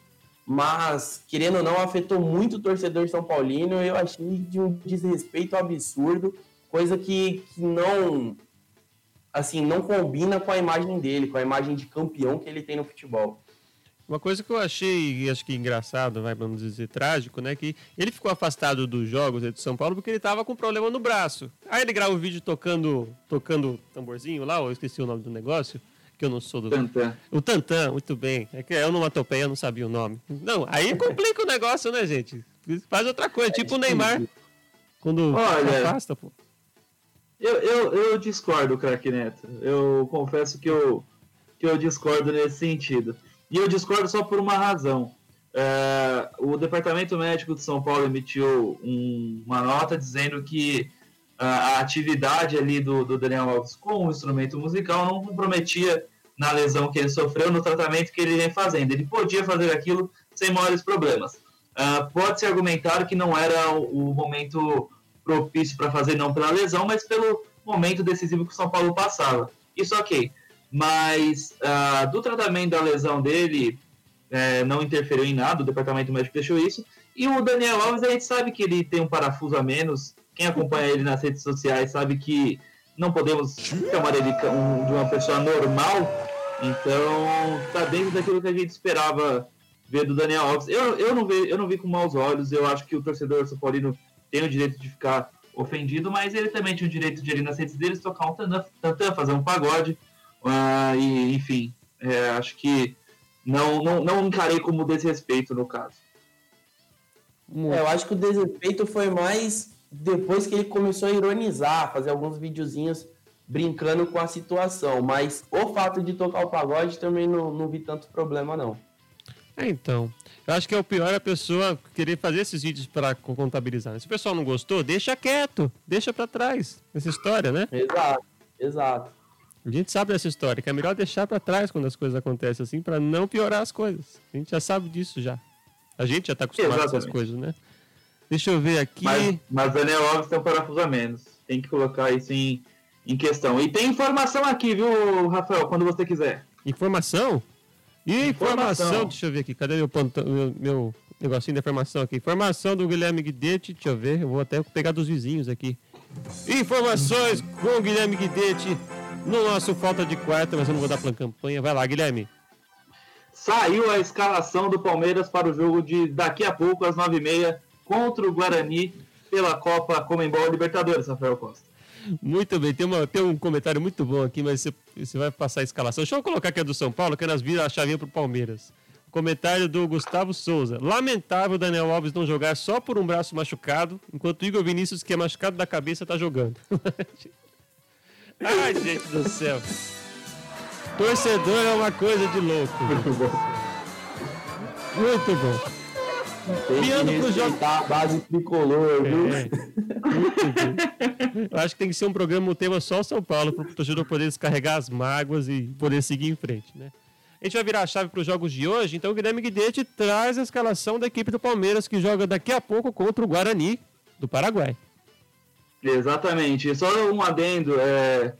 Mas, querendo ou não, afetou muito o torcedor São Paulino. Eu achei de um desrespeito absurdo, coisa que, que não assim, não combina com a imagem dele, com a imagem de campeão que ele tem no futebol. Uma coisa que eu achei, acho que engraçado, vai vamos dizer trágico, né, que ele ficou afastado dos jogos de São Paulo porque ele tava com problema no braço. Aí ele grava o um vídeo tocando, tocando tamborzinho lá, eu esqueci o nome do negócio, que eu não sou do Tantan. O Tantan, muito bem. É que eu não atopei, eu não sabia o nome. Não, aí complica o negócio, né, gente? Faz outra coisa, é tipo o Neymar quando Olha, afasta, pô. Eu, eu, eu discordo, craque Neto. Eu confesso que eu, que eu discordo nesse sentido. E eu discordo só por uma razão. É, o Departamento Médico de São Paulo emitiu um, uma nota dizendo que a, atividade ali do, do, Daniel Alves com o instrumento musical não comprometia na lesão que ele sofreu, no tratamento que ele vem fazendo. Ele podia fazer aquilo sem maiores problemas. Uh, Pode-se argumentar que não era o, o momento propício para fazer, não pela lesão, mas pelo momento decisivo que o São Paulo passava. Isso ok. Mas uh, do tratamento da lesão dele, é, não interferiu em nada, o departamento médico deixou isso. E o Daniel Alves, a gente sabe que ele tem um parafuso a menos. Quem acompanha ele nas redes sociais sabe que não podemos chamar ele de uma pessoa normal. Então, tá dentro daquilo que a gente esperava ver do Daniel Alves. Eu, eu, não, vi, eu não vi com maus olhos, eu acho que o torcedor São Paulino tem o direito de ficar ofendido, mas ele também tinha o direito de ir nas redes deles tocar um tantã, fazer um pagode, uh, e enfim, é, acho que não, não, não encarei como desrespeito no caso. É, eu acho que o desrespeito foi mais depois que ele começou a ironizar, fazer alguns videozinhos brincando com a situação, mas o fato de tocar o pagode também não, não vi tanto problema não. É, então. Eu acho que é o pior a pessoa querer fazer esses vídeos para contabilizar. Se o pessoal não gostou, deixa quieto, deixa para trás essa história, né? Exato, exato. A gente sabe dessa história, que é melhor deixar para trás quando as coisas acontecem assim, para não piorar as coisas. A gente já sabe disso já. A gente já tá acostumado Exatamente. com essas coisas, né? Deixa eu ver aqui. Mas, mas Daniel Alves tem um parafuso a menos. Tem que colocar isso em, em questão. E tem informação aqui, viu, Rafael, quando você quiser. Informação? E informação, informação, deixa eu ver aqui, cadê meu, meu, meu negocinho de informação aqui? Informação do Guilherme Guidetti, deixa eu ver, eu vou até pegar dos vizinhos aqui. Informações com o Guilherme Guidetti no nosso Falta de Quarta, mas eu não vou dar pra campanha. Vai lá, Guilherme. Saiu a escalação do Palmeiras para o jogo de daqui a pouco, às 9h30, contra o Guarani, pela Copa Comembol Libertadores, Rafael Costa. Muito bem, tem, uma, tem um comentário muito bom aqui, mas você, você vai passar a escalação. Deixa eu colocar aqui a do São Paulo, que nós viram a chavinha pro Palmeiras. Comentário do Gustavo Souza. Lamentável Daniel Alves não jogar só por um braço machucado, enquanto o Igor Vinícius, que é machucado da cabeça, tá jogando. Ai, gente do céu. Torcedor é uma coisa de louco. Muito bom. Muito bom. Tem pro jogo. a base tricolor, viu? É. Eu acho que tem que ser um programa, um tema só São Paulo, para o torcedor poder descarregar as mágoas e poder seguir em frente, né? A gente vai virar a chave para os jogos de hoje, então o Guilherme Guidetti traz a escalação da equipe do Palmeiras, que joga daqui a pouco contra o Guarani do Paraguai. Exatamente. Só um adendo, é,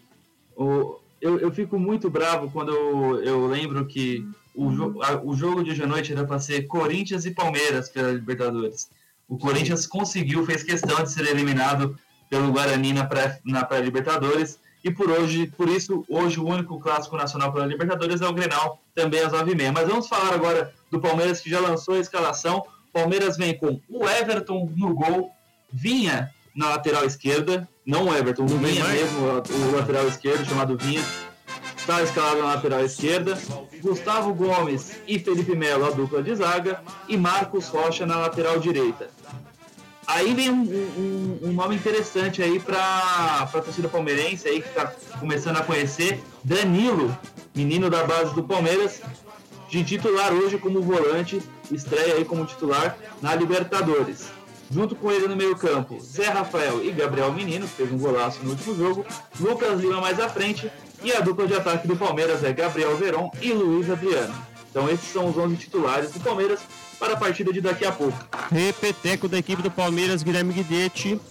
o, eu, eu fico muito bravo quando eu, eu lembro que o, a, o jogo de hoje à noite era para ser Corinthians e Palmeiras pela Libertadores. O Corinthians conseguiu, fez questão de ser eliminado pelo Guarani na pré-Libertadores. Pré e por hoje, por isso, hoje o único clássico nacional pela Libertadores é o Grenal, também às 9h30. Mas vamos falar agora do Palmeiras que já lançou a escalação. Palmeiras vem com o Everton no gol, Vinha na lateral esquerda, não o Everton, o Vinha mesmo, o lateral esquerdo, chamado Vinha, está escalado na lateral esquerda, Gustavo Gomes e Felipe Melo, a dupla de zaga, e Marcos Rocha na lateral direita. Aí vem um, um, um nome interessante aí para a torcida palmeirense aí que está começando a conhecer, Danilo, menino da base do Palmeiras, de titular hoje como volante, estreia aí como titular na Libertadores. Junto com ele no meio-campo, Zé Rafael e Gabriel Menino, que fez um golaço no último jogo, Lucas Lima mais à frente, e a dupla de ataque do Palmeiras é Gabriel Veron e Luiz Adriano. Então esses são os 11 titulares do Palmeiras para a partida de daqui a pouco. Repeteco da equipe do Palmeiras, Guilherme Guidetti.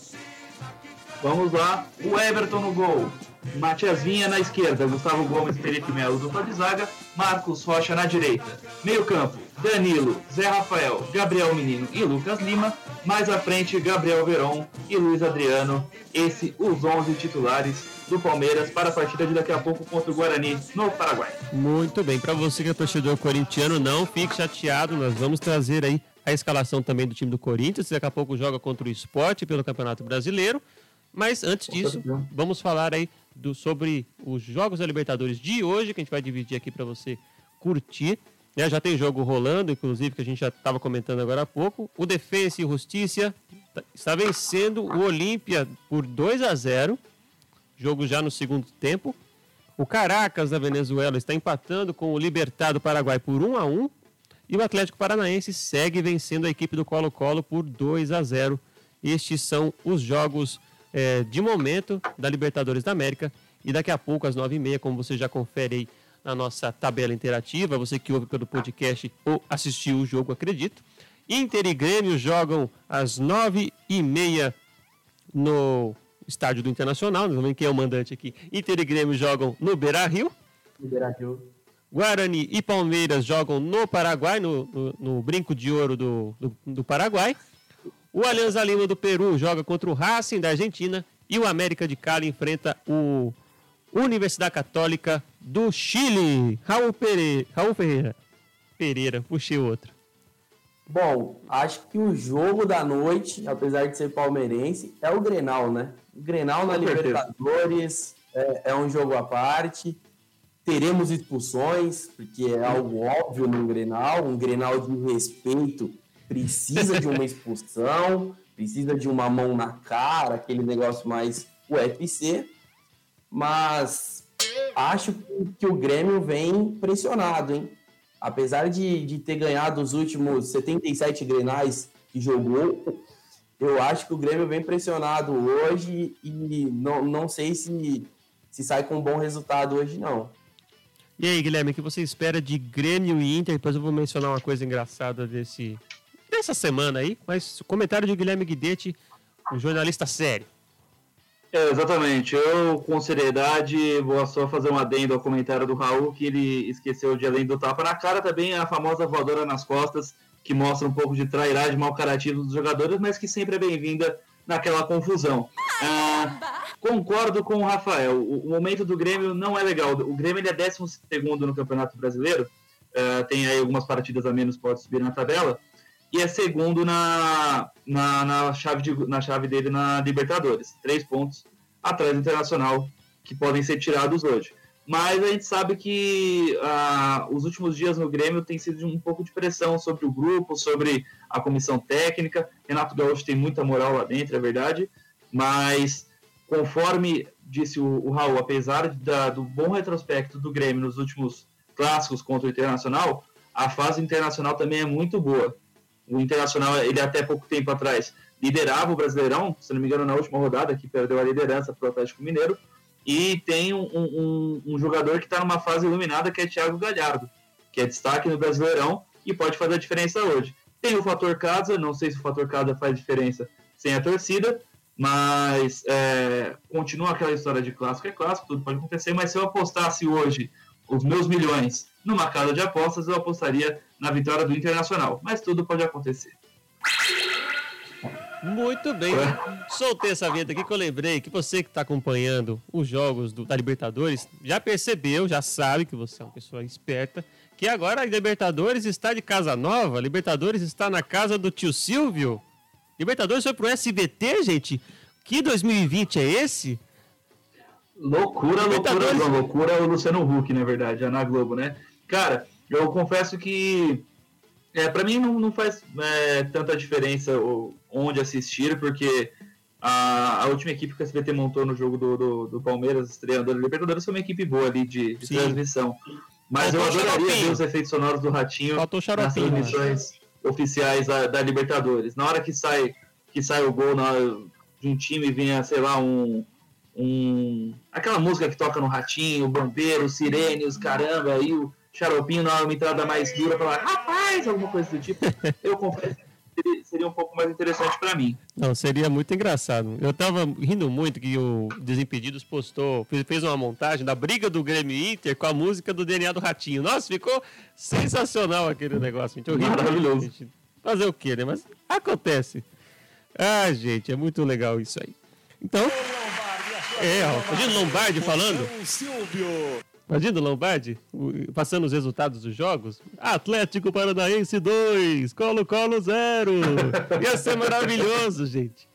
Vamos lá, o Everton no gol, Matias Vinha na esquerda, Gustavo Gomes, Felipe Melo, dupla de zaga, Marcos Rocha na direita. Meio campo, Danilo, Zé Rafael, Gabriel Menino e Lucas Lima. Mais à frente, Gabriel Veron e Luiz Adriano. Esse, os 11 titulares do Palmeiras para a partida de daqui a pouco contra o Guarani no Paraguai. Muito bem, para você que é torcedor corintiano, não fique chateado, nós vamos trazer aí a escalação também do time do Corinthians, daqui a pouco joga contra o Esporte pelo Campeonato Brasileiro. Mas antes disso, vamos falar aí do, sobre os Jogos da Libertadores de hoje, que a gente vai dividir aqui para você curtir. Né? Já tem jogo rolando, inclusive, que a gente já estava comentando agora há pouco. O Defensa e Justiça está vencendo o Olímpia por 2 a 0 jogo já no segundo tempo. O Caracas da Venezuela está empatando com o Libertado Paraguai por 1 a 1 e o Atlético Paranaense segue vencendo a equipe do Colo-Colo por 2 a 0. Estes são os jogos é, de momento da Libertadores da América. E daqui a pouco, às 9h30, como você já confere aí na nossa tabela interativa, você que ouve pelo podcast ou assistiu o jogo, acredito. Inter e Grêmio jogam às 9h30 no estádio do Internacional. Não vendo quem é o mandante aqui. Inter e Grêmio jogam no Beira Rio. Beira Rio. Guarani e Palmeiras jogam no Paraguai, no, no, no Brinco de Ouro do, do, do, Paraguai. O Alianza Lima do Peru joga contra o Racing da Argentina. E o América de Cali enfrenta o Universidade Católica do Chile. Raul, Pereira, Raul Ferreira. Pereira, puxei outro. Bom, acho que o jogo da noite, apesar de ser palmeirense, é o Grenal, né? Grenal na Libertadores é, é, um jogo à parte. Teremos expulsões, porque é algo óbvio no Grenal. Um Grenal de respeito precisa de uma expulsão, precisa de uma mão na cara, aquele negócio mais UFC. Mas acho que o Grêmio vem pressionado, hein? apesar de, de ter ganhado os últimos 77 grenais que jogou, eu acho que o Grêmio vem pressionado hoje e não, não sei se, se sai com um bom resultado hoje, não. E aí, Guilherme, o que você espera de Grêmio e Inter? Depois eu vou mencionar uma coisa engraçada desse, dessa semana aí, mas o comentário de Guilherme Guidetti, um jornalista sério. É, exatamente. Eu, com seriedade, vou só fazer um adendo ao comentário do Raul, que ele esqueceu de, além do tapa na cara, também a famosa voadora nas costas, que mostra um pouco de trairagem mal caratismo dos jogadores, mas que sempre é bem-vinda naquela confusão. Ah, concordo com o Rafael. O, o, momento do Grêmio não é legal. O Grêmio ele é 12 no Campeonato Brasileiro. Ah, tem aí algumas partidas a menos, pode subir na tabela. E é segundo na, na, na, chave, de, na chave dele na Libertadores. Três pontos atrás do Internacional que podem ser tirados hoje. Mas a gente sabe que ah, os últimos dias no Grêmio tem sido um pouco de pressão sobre o grupo, sobre a comissão técnica. Renato Gaúcho tem muita moral lá dentro, é verdade. Mas, conforme disse o, o Raul, apesar da, do bom retrospecto do Grêmio nos últimos clássicos contra o Internacional, a fase internacional também é muito boa. O Internacional, ele até pouco tempo atrás liderava o Brasileirão, se não me engano, na última rodada, que perdeu a liderança para o Atlético Mineiro. E tem um, um, um jogador que está numa fase iluminada, que é Thiago Galhardo, que é destaque no Brasileirão e pode fazer a diferença hoje. Tem o fator casa, não sei se o fator casa faz diferença sem a torcida, mas é, continua aquela história de clássico, é clássico, tudo pode acontecer, mas se eu apostasse hoje os meus milhões numa casa de apostas, eu apostaria na vitória do Internacional. Mas tudo pode acontecer. Muito bem. Soltei essa vinheta aqui que eu lembrei que você que está acompanhando os jogos do, da Libertadores já percebeu, já sabe que você é uma pessoa esperta, que agora a Libertadores está de casa nova. A Libertadores está na casa do tio Silvio. Libertadores foi pro SBT, gente. Que 2020 é esse? Loucura, loucura, loucura é o Luciano Huck, na verdade, já na Globo, né? Cara, eu confesso que é, para mim não, não faz é, tanta diferença onde assistir, porque a, a, última equipe que a SBT montou no jogo do, do, do Palmeiras, estreando na Libertadores, foi uma equipe boa ali de, de transmissão. Mas Faltou eu adoraria xaropinho. ver os efeitos sonoros do Ratinho nas transmissões né? oficiais da, da, Libertadores. Na hora que sai, que sai o gol na, de um time vinha, sei lá, um, um. aquela música que toca no Ratinho, bombeiro, sirene, os caramba, aí o xaropinho na entrada mais dura, falar, rapaz, alguma coisa do tipo. Eu confesso que seria um pouco mais interessante para mim. Não, seria muito engraçado. Eu tava rindo muito que o Desimpedidos postou, fez uma montagem da briga do Grêmio Inter com a música do DNA do Ratinho. Nossa, ficou sensacional aquele negócio, gente. Eu ri Maravilhoso. Gente. Fazer o quê, né? Mas acontece. Ah, gente, é muito legal isso aí. Então. É, ó, Lombardi falando. Silvio. Imagina o Lombardi passando os resultados dos jogos. Atlético Paranaense 2, Colo-Colo 0. Ia ser maravilhoso, gente.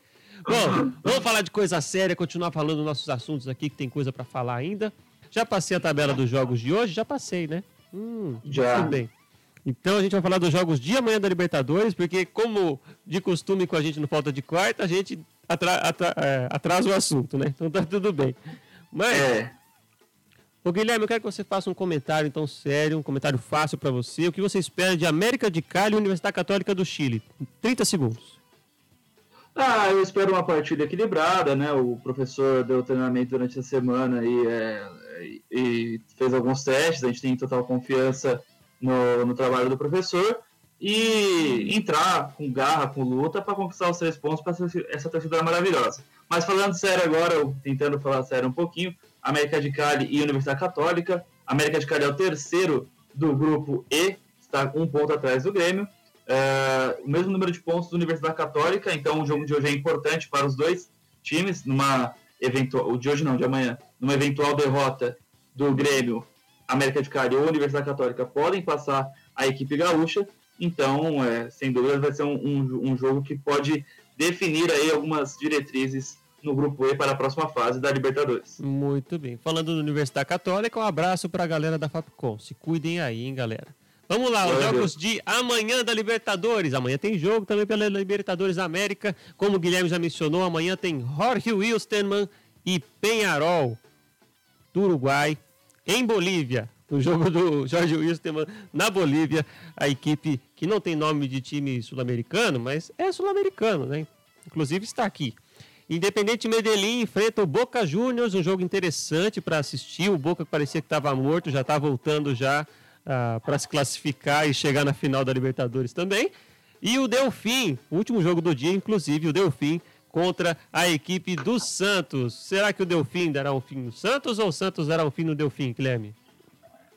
Bom, vamos falar de coisa séria, continuar falando nossos assuntos aqui, que tem coisa para falar ainda. Já passei a tabela dos jogos de hoje? Já passei, né? Hum, já. Tudo bem. Então a gente vai falar dos jogos de amanhã da Libertadores, porque como de costume com a gente no Falta de Quarta, a gente atra atra é, atrasa o assunto, né? Então tá tudo bem. Mas, é. Ô Guilherme, eu quero que você faça um comentário então sério, um comentário fácil para você. O que você espera de América de Cali e Universidade Católica do Chile? 30 segundos. Ah, eu espero uma partida equilibrada, né? O professor deu treinamento durante a semana e, é, e fez alguns testes, a gente tem total confiança no, no trabalho do professor e entrar com garra, com luta para conquistar os três pontos para essa torcida maravilhosa. Mas falando sério agora, tentando falar sério um pouquinho, América de Cali e Universidade Católica. América de Cali é o terceiro do grupo E, está um ponto atrás do Grêmio. É, o mesmo número de pontos do Universidade Católica, então o jogo de hoje é importante para os dois times, numa eventual, o de hoje não, de amanhã, numa eventual derrota do Grêmio, América de Cali ou Universidade Católica podem passar a equipe gaúcha, então, é, sem dúvida, vai ser um, um, um jogo que pode definir aí algumas diretrizes no grupo E para a próxima fase da Libertadores. Muito bem. Falando da Universidade Católica, um abraço para a galera da Fapcom. Se cuidem aí, hein, galera. Vamos lá, os jogos de amanhã da Libertadores. Amanhã tem jogo também pela Libertadores América. Como o Guilherme já mencionou, amanhã tem Jorge Wilstermann e Penharol do Uruguai em Bolívia. O jogo do Jorge Wilstermann na Bolívia, a equipe que não tem nome de time sul-americano, mas é sul-americano, né? Inclusive está aqui. Independente Medellín enfrenta o Boca Juniors, um jogo interessante para assistir. O Boca parecia que estava morto, já está voltando já uh, para se classificar e chegar na final da Libertadores também. E o Delfim, último jogo do dia, inclusive, o Delfim contra a equipe do Santos. Será que o Delfim dará um fim no Santos ou o Santos dará um fim no Delfim, Guilherme?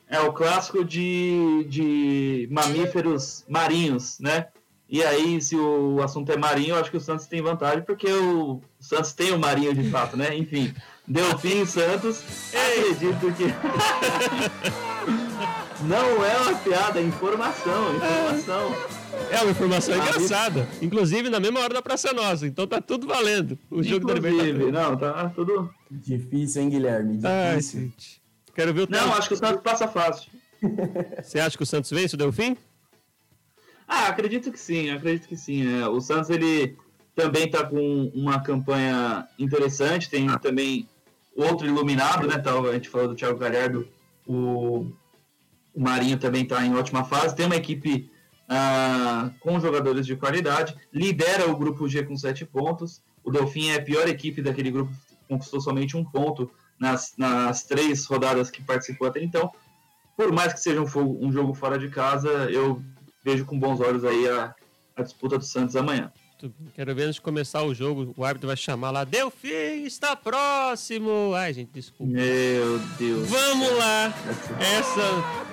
É o clássico de, de mamíferos marinhos, né? E aí, se o assunto é marinho, eu acho que o Santos tem vantagem, porque o Santos tem o marinho de fato, né? Enfim, Delfim Santos, acredito que. Não é uma piada, é informação, informação. É uma informação engraçada. Inclusive na mesma hora da Praça Nossa. Então tá tudo valendo. O jogo da Libertadores. Não, tá tudo. Difícil, hein, Guilherme? Difícil. Ai, Quero ver o Não, acho que o Santos passa fácil. Você acha que o Santos vence o Delfim? Ah, acredito que sim, acredito que sim. É, o Santos ele também está com uma campanha interessante, tem também outro iluminado, né? Tá, a gente falou do Thiago Galhardo, o, o Marinho também está em ótima fase, tem uma equipe ah, com jogadores de qualidade, lidera o grupo G com sete pontos. O Delfim é a pior equipe daquele grupo, conquistou somente um ponto nas, nas três rodadas que participou até então. Por mais que seja um, um jogo fora de casa, eu vejo com bons olhos aí a, a disputa do Santos amanhã. Quero ver antes de começar o jogo, o árbitro vai chamar lá, Delfim está próximo. Ai, gente, desculpa. Meu Deus. Vamos lá. Essa,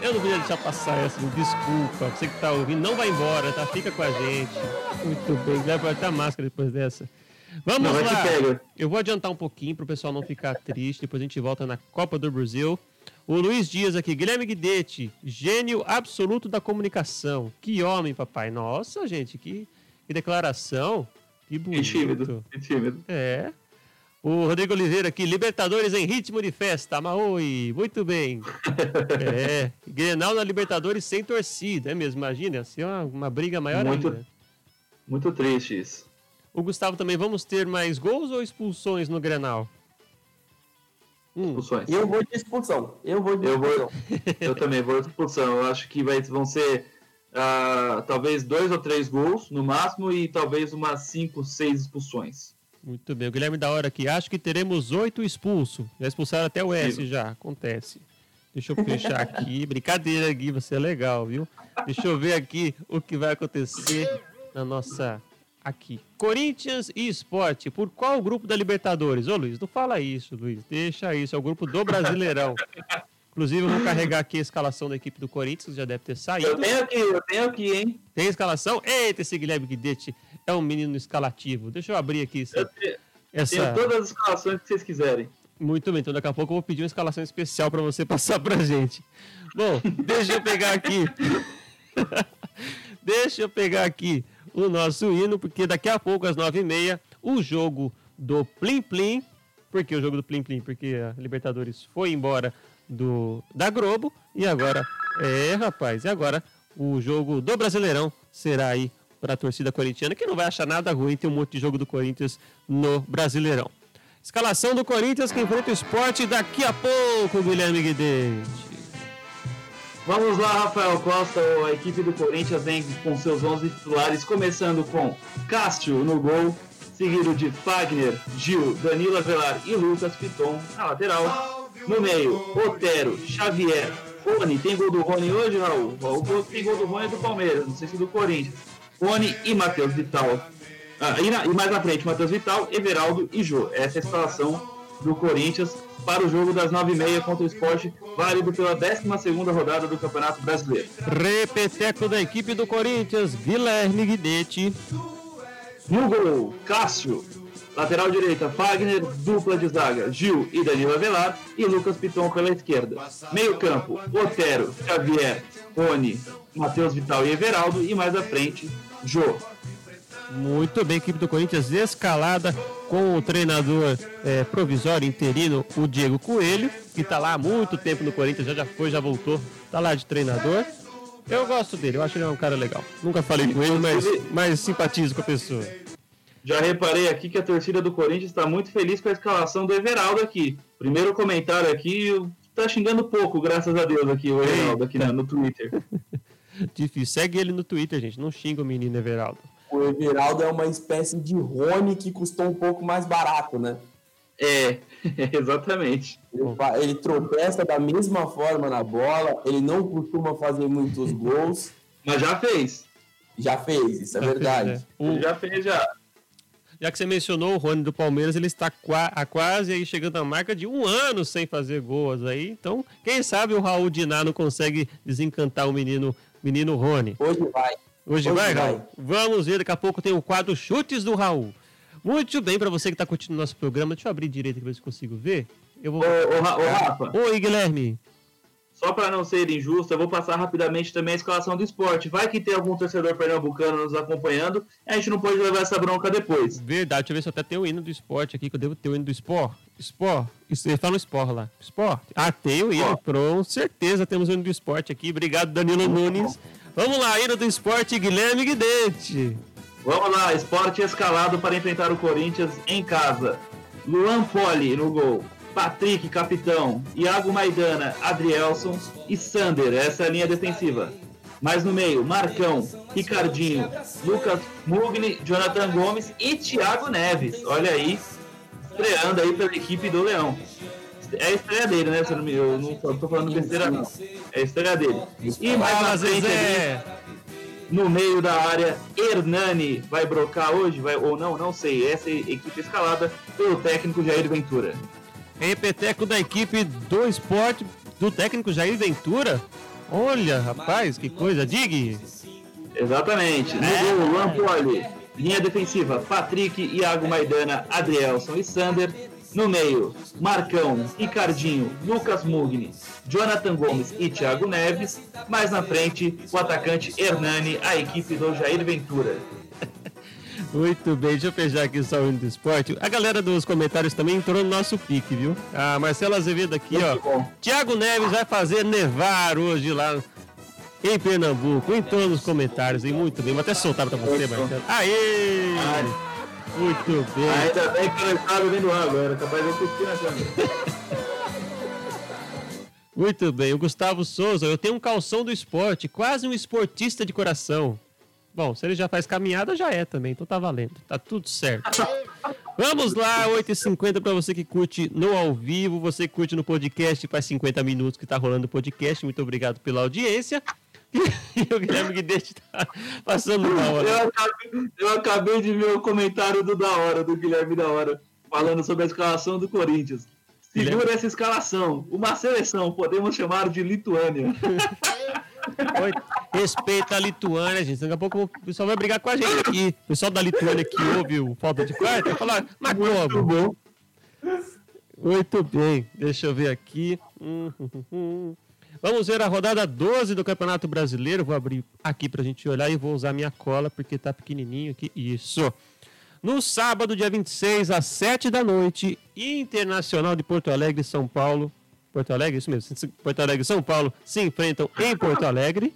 eu não podia deixar passar essa, desculpa. Você que está ouvindo, não vai embora, tá? Fica com a gente. Muito bem, vai até a máscara depois dessa. Vamos não, lá. Eu vou adiantar um pouquinho para o pessoal não ficar triste. Depois a gente volta na Copa do Brasil. O Luiz Dias aqui, Guilherme Guidetti, gênio absoluto da comunicação. Que homem, papai. Nossa, gente, que, que declaração. Que bonito. Que tímido, que tímido. É. O Rodrigo Oliveira aqui, Libertadores em ritmo de festa. Maui, muito bem. é. Grenal na Libertadores sem torcida, é mesmo? Imagina, assim, uma, uma briga maior muito, ainda. Muito triste isso. O Gustavo também, vamos ter mais gols ou expulsões no Grenal? Hum. Expulsões. Eu vou de expulsão. Eu vou de eu expulsão. Vou, eu também vou de expulsão. Eu acho que vai, vão ser uh, talvez dois ou três gols no máximo e talvez umas cinco, seis expulsões. Muito bem. O Guilherme da hora aqui. Acho que teremos oito expulsos. Já expulsaram até o S Sim. já. Acontece. Deixa eu fechar aqui. Brincadeira, Gui. Você é legal, viu? Deixa eu ver aqui o que vai acontecer na nossa aqui. Corinthians e Esporte, por qual grupo da Libertadores? Ô Luiz, não fala isso, Luiz. Deixa isso, é o grupo do Brasileirão. Inclusive, eu vou carregar aqui a escalação da equipe do Corinthians, que já deve ter saído. Eu tenho aqui, eu tenho aqui, hein? Tem escalação? Eita, esse Guilherme Guidetti é um menino escalativo. Deixa eu abrir aqui. Essa, eu tenho, essa... tenho todas as escalações que vocês quiserem. Muito bem, então daqui a pouco eu vou pedir uma escalação especial para você passar pra gente. Bom, deixa eu pegar aqui. deixa eu pegar aqui o nosso hino, porque daqui a pouco, às nove e meia, o jogo do Plim Plim. Por que o jogo do Plim Plim? Porque a Libertadores foi embora do da Globo e agora, é rapaz, e agora o jogo do Brasileirão será aí para a torcida corintiana, que não vai achar nada ruim ter um monte de jogo do Corinthians no Brasileirão. Escalação do Corinthians que enfrenta o esporte daqui a pouco, Guilherme Guedes. Vamos lá, Rafael Costa. A equipe do Corinthians vem com seus 11 titulares, começando com Cássio no gol, seguido de Fagner, Gil, Danilo Avelar e Lucas Piton na lateral. No meio, Otero, Xavier, Rony. Tem gol do Rony hoje, Raul? Tem gol do Rony do Palmeiras, não sei se do Corinthians. Rony e Matheus Vital. Ah, e, na, e, mais na frente, Matheus Vital, Everaldo e Jô. Essa é a escalação do Corinthians para o jogo das 9h30 contra o esporte, válido pela 12 rodada do Campeonato Brasileiro. Repeteco da equipe do Corinthians, Guilherme Guidetti. No gol, Cássio. Lateral direita, Fagner, dupla de zaga, Gil e Danilo Avelar e Lucas Piton pela esquerda. Meio campo, Otero, Xavier, Rony, Matheus Vital e Everaldo e mais à frente, Jô. Muito bem, equipe do Corinthians escalada com o treinador é, provisório interino, o Diego Coelho, que está lá há muito tempo no Corinthians, já, já foi, já voltou, está lá de treinador. Eu gosto dele, eu acho ele um cara legal. Nunca falei com ele, mas, mas simpatizo com a pessoa. Já reparei aqui que a torcida do Corinthians está muito feliz com a escalação do Everaldo aqui. Primeiro comentário aqui, tá xingando pouco, graças a Deus, aqui o Everaldo aqui no, no Twitter. Difícil. Segue ele no Twitter, gente. Não xinga o menino Everaldo. O Everaldo é uma espécie de Rony que custou um pouco mais barato, né? É, exatamente. Ele, ele tropeça da mesma forma na bola, ele não costuma fazer muitos gols. Mas já fez. Já fez, isso é já verdade. Fez, é. Já fez, já. Já que você mencionou o Rony do Palmeiras, ele está a quase aí chegando à marca de um ano sem fazer gols aí. Então, quem sabe o Raul Diná não consegue desencantar o menino, menino Rony. Hoje vai. Hoje, Hoje vai, vai, Raul? Vamos ver, daqui a pouco tem o quadro Chutes do Raul. Muito bem, para você que está curtindo o nosso programa, deixa eu abrir direito aqui para ver se consigo ver. Eu vou... Ô, ô, ô Rafa. Oi, Guilherme. Só para não ser injusto, eu vou passar rapidamente também a escalação do esporte. Vai que tem algum torcedor pernambucano nos acompanhando, a gente não pode levar essa bronca depois. Verdade, deixa eu ver se eu até tenho o hino do esporte aqui, que eu devo ter o hino do esporte. Esporte? Ele fala no esporte lá. Esporte? Ah, tem o hino, com certeza temos o hino do esporte aqui. Obrigado, Danilo Nunes. Vamos lá, hino do esporte, Guilherme Guidete. Vamos lá, esporte escalado para enfrentar o Corinthians em casa. Luan Poli no gol. Patrick, capitão, Iago Maidana, Adrielson e Sander, essa é a linha defensiva. Mais no meio, Marcão, Ricardinho, Lucas Mugni, Jonathan Gomes e Thiago Neves. Olha aí, estreando aí pela equipe do Leão. É a estreia dele, né? Eu não estou falando besteira, não. É a estreia dele. E mais na frente ali, no meio da área, Hernani vai brocar hoje, vai, ou não, não sei. Essa é a equipe escalada pelo técnico Jair Ventura. Repeteco da equipe do esporte do técnico Jair Ventura. Olha, rapaz, que coisa. Dig! Exatamente. No é. Linha defensiva, Patrick, Iago Maidana, Adrielson e Sander. No meio, Marcão, Ricardinho, Lucas Mugni, Jonathan Gomes e Thiago Neves. Mais na frente, o atacante Hernani, a equipe do Jair Ventura. Muito bem, deixa eu fechar aqui só o do esporte. A galera dos comentários também entrou no nosso pique, viu? A Marcela Azevedo aqui, Muito ó. Bom. Tiago Neves vai fazer nevar hoje lá em Pernambuco. Entrou nos comentários, e muito bem. Vou até soltar pra você, Marcelo. Aê! Ai. Muito bem. Ainda bem que eu estava vendo água, era capaz de eu cuspir na câmera. Muito bem, o Gustavo Souza, eu tenho um calção do esporte, quase um esportista de coração. Bom, se ele já faz caminhada, já é também, então tá valendo. Tá tudo certo. Vamos lá, 8h50 para você que curte no ao vivo, você que curte no podcast, faz 50 minutos que tá rolando o podcast. Muito obrigado pela audiência. E o Guilherme Guidetti tá passando hora. Eu acabei, eu acabei de ver o comentário do Da Hora, do Guilherme Da Hora, falando sobre a escalação do Corinthians. Segura essa escalação. Uma seleção, podemos chamar de Lituânia. Respeita a Lituânia, gente. Daqui a pouco o pessoal vai brigar com a gente aqui. O pessoal da Lituânia que ouve o Falta de Quarto vai falar, mas como? Bom. Muito bem, deixa eu ver aqui. Vamos ver a rodada 12 do Campeonato Brasileiro. Vou abrir aqui pra gente olhar e vou usar minha cola porque tá pequenininho aqui. Isso. No sábado, dia 26, às 7 da noite, Internacional de Porto Alegre, São Paulo, Porto Alegre, isso mesmo. Porto Alegre e São Paulo se enfrentam em Porto Alegre.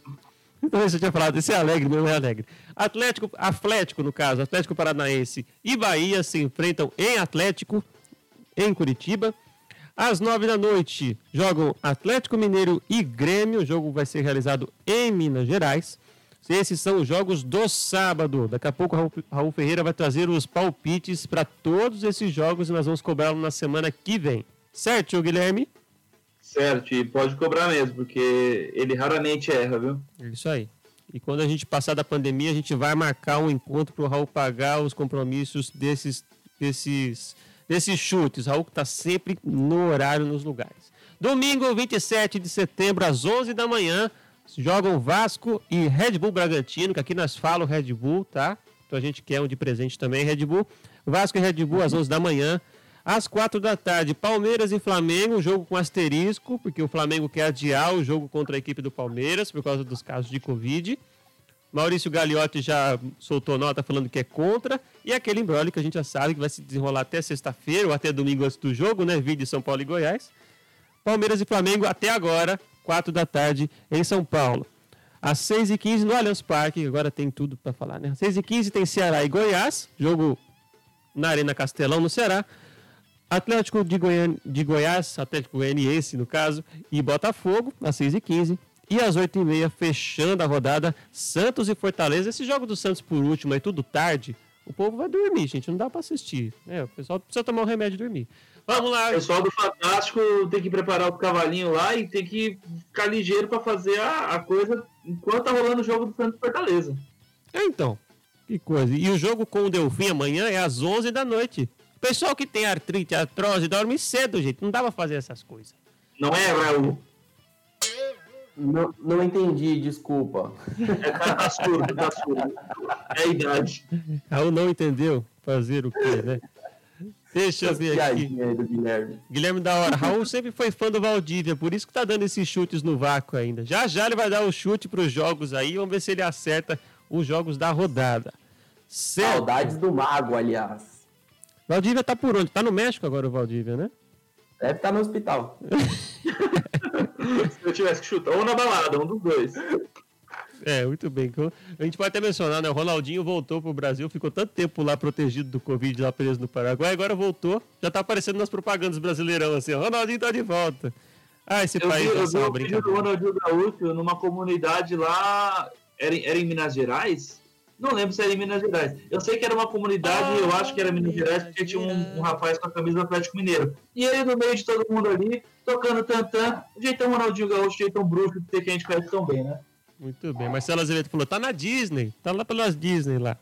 Então, você tinha falado, esse é alegre, não é alegre. Atlético, Atlético, no caso, Atlético Paranaense e Bahia se enfrentam em Atlético. em Curitiba. Às nove da noite, jogam Atlético Mineiro e Grêmio. O jogo vai ser realizado em Minas Gerais. Esses são os jogos do sábado. Daqui a pouco Raul Ferreira vai trazer os palpites para todos esses jogos e nós vamos cobrá-los na semana que vem. Certo, Guilherme? Certo, e pode cobrar mesmo, porque ele raramente erra, viu? Isso aí. E quando a gente passar da pandemia, a gente vai marcar um encontro para o Raul pagar os compromissos desses, desses, desses chutes. Raul que está sempre no horário nos lugares. Domingo, 27 de setembro, às 11 da manhã, jogam Vasco e Red Bull Bragantino, que aqui nós falamos Red Bull, tá? Então a gente quer um de presente também, Red Bull. Vasco e Red Bull às 11 da manhã. Às 4 da tarde, Palmeiras e Flamengo, jogo com asterisco, porque o Flamengo quer adiar o jogo contra a equipe do Palmeiras por causa dos casos de Covid. Maurício Gagliotti já soltou nota falando que é contra. E aquele embrólio que a gente já sabe que vai se desenrolar até sexta-feira ou até domingo antes do jogo, né? Vídeo São Paulo e Goiás. Palmeiras e Flamengo até agora 4 da tarde em São Paulo. Às 6h15 no Allianz Parque, agora tem tudo para falar, né? Às 6h15 tem Ceará e Goiás, jogo na Arena Castelão, no Ceará. Atlético de, Goiânia, de Goiás, Atlético Goianiense no caso, e Botafogo, às 6h15. E às 8h30, fechando a rodada, Santos e Fortaleza. Esse jogo do Santos por último, é tudo tarde. O povo vai dormir, gente, não dá para assistir. Né? O pessoal precisa tomar um remédio e dormir. Vamos lá. O pessoal do Fantástico tem que preparar o cavalinho lá e tem que ficar ligeiro para fazer a, a, coisa enquanto tá rolando o jogo do Santos Fortaleza. É, então. Que coisa. E o jogo com o Delfim amanhã é às 11 da noite. O pessoal que tem artrite, artrose, dorme cedo, gente. Não dá pra fazer essas coisas. Não é, Raul? Não, não entendi, desculpa. É, tá, tá surdo, tá surdo. É a idade. Raul não entendeu fazer o quê, né? Deixa eu ver aqui. Guilherme. Guilherme da hora. Raul sempre foi fã do Valdívia, por isso que tá dando esses chutes no vácuo ainda. Já já ele vai dar o chute para os jogos aí, vamos ver se ele acerta os jogos da rodada. Certo. Saudades do Mago, aliás. Valdívia tá por onde? Tá no México agora o Valdívia, né? Deve estar tá no hospital. se eu tivesse que chutar, ou na balada, um dos dois. É, muito bem. A gente pode até mencionar, né? O Ronaldinho voltou pro Brasil, ficou tanto tempo lá protegido do Covid, lá preso no Paraguai, agora voltou, já tá aparecendo nas propagandas brasileirão, assim, o Ronaldinho tá de volta. Ah, esse eu país vi, eu vi o vídeo do Ronaldinho Gaúcho numa comunidade lá, era, era em Minas Gerais? Não lembro se era em Minas Gerais. Eu sei que era uma comunidade, eu acho que era Minas Gerais, porque tinha um, um, rapaz com a camisa do Atlético Mineiro. E ele no meio de todo mundo ali, tocando tantã, jeitão Ronaldinho Gaúcho, jeitão bruxo, que a gente conhece tão bem, né? Muito bem. Marcelo Azevedo falou: tá na Disney, tá lá pelas Disney lá.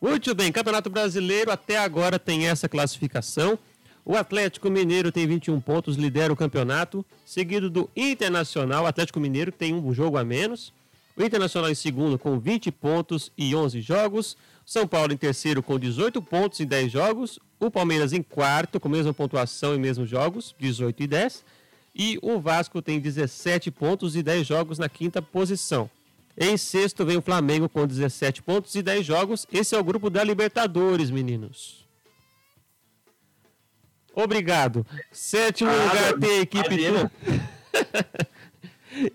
Muito bem, Campeonato Brasileiro até agora tem essa classificação. O Atlético Mineiro tem 21 pontos, lidera o campeonato, seguido do Internacional. O Atlético Mineiro tem um jogo a menos. O Internacional em segundo com 20 pontos e 11 jogos. São Paulo em terceiro com 18 pontos e 10 jogos. O Palmeiras em quarto com mesma pontuação e mesmos jogos, 18 e 10. E o Vasco tem 17 pontos e 10 jogos na quinta posição. Em sexto vem o Flamengo com 17 pontos e 10 jogos. Esse é o grupo da Libertadores, meninos. Obrigado. Sétimo ah, lugar tem a equipe.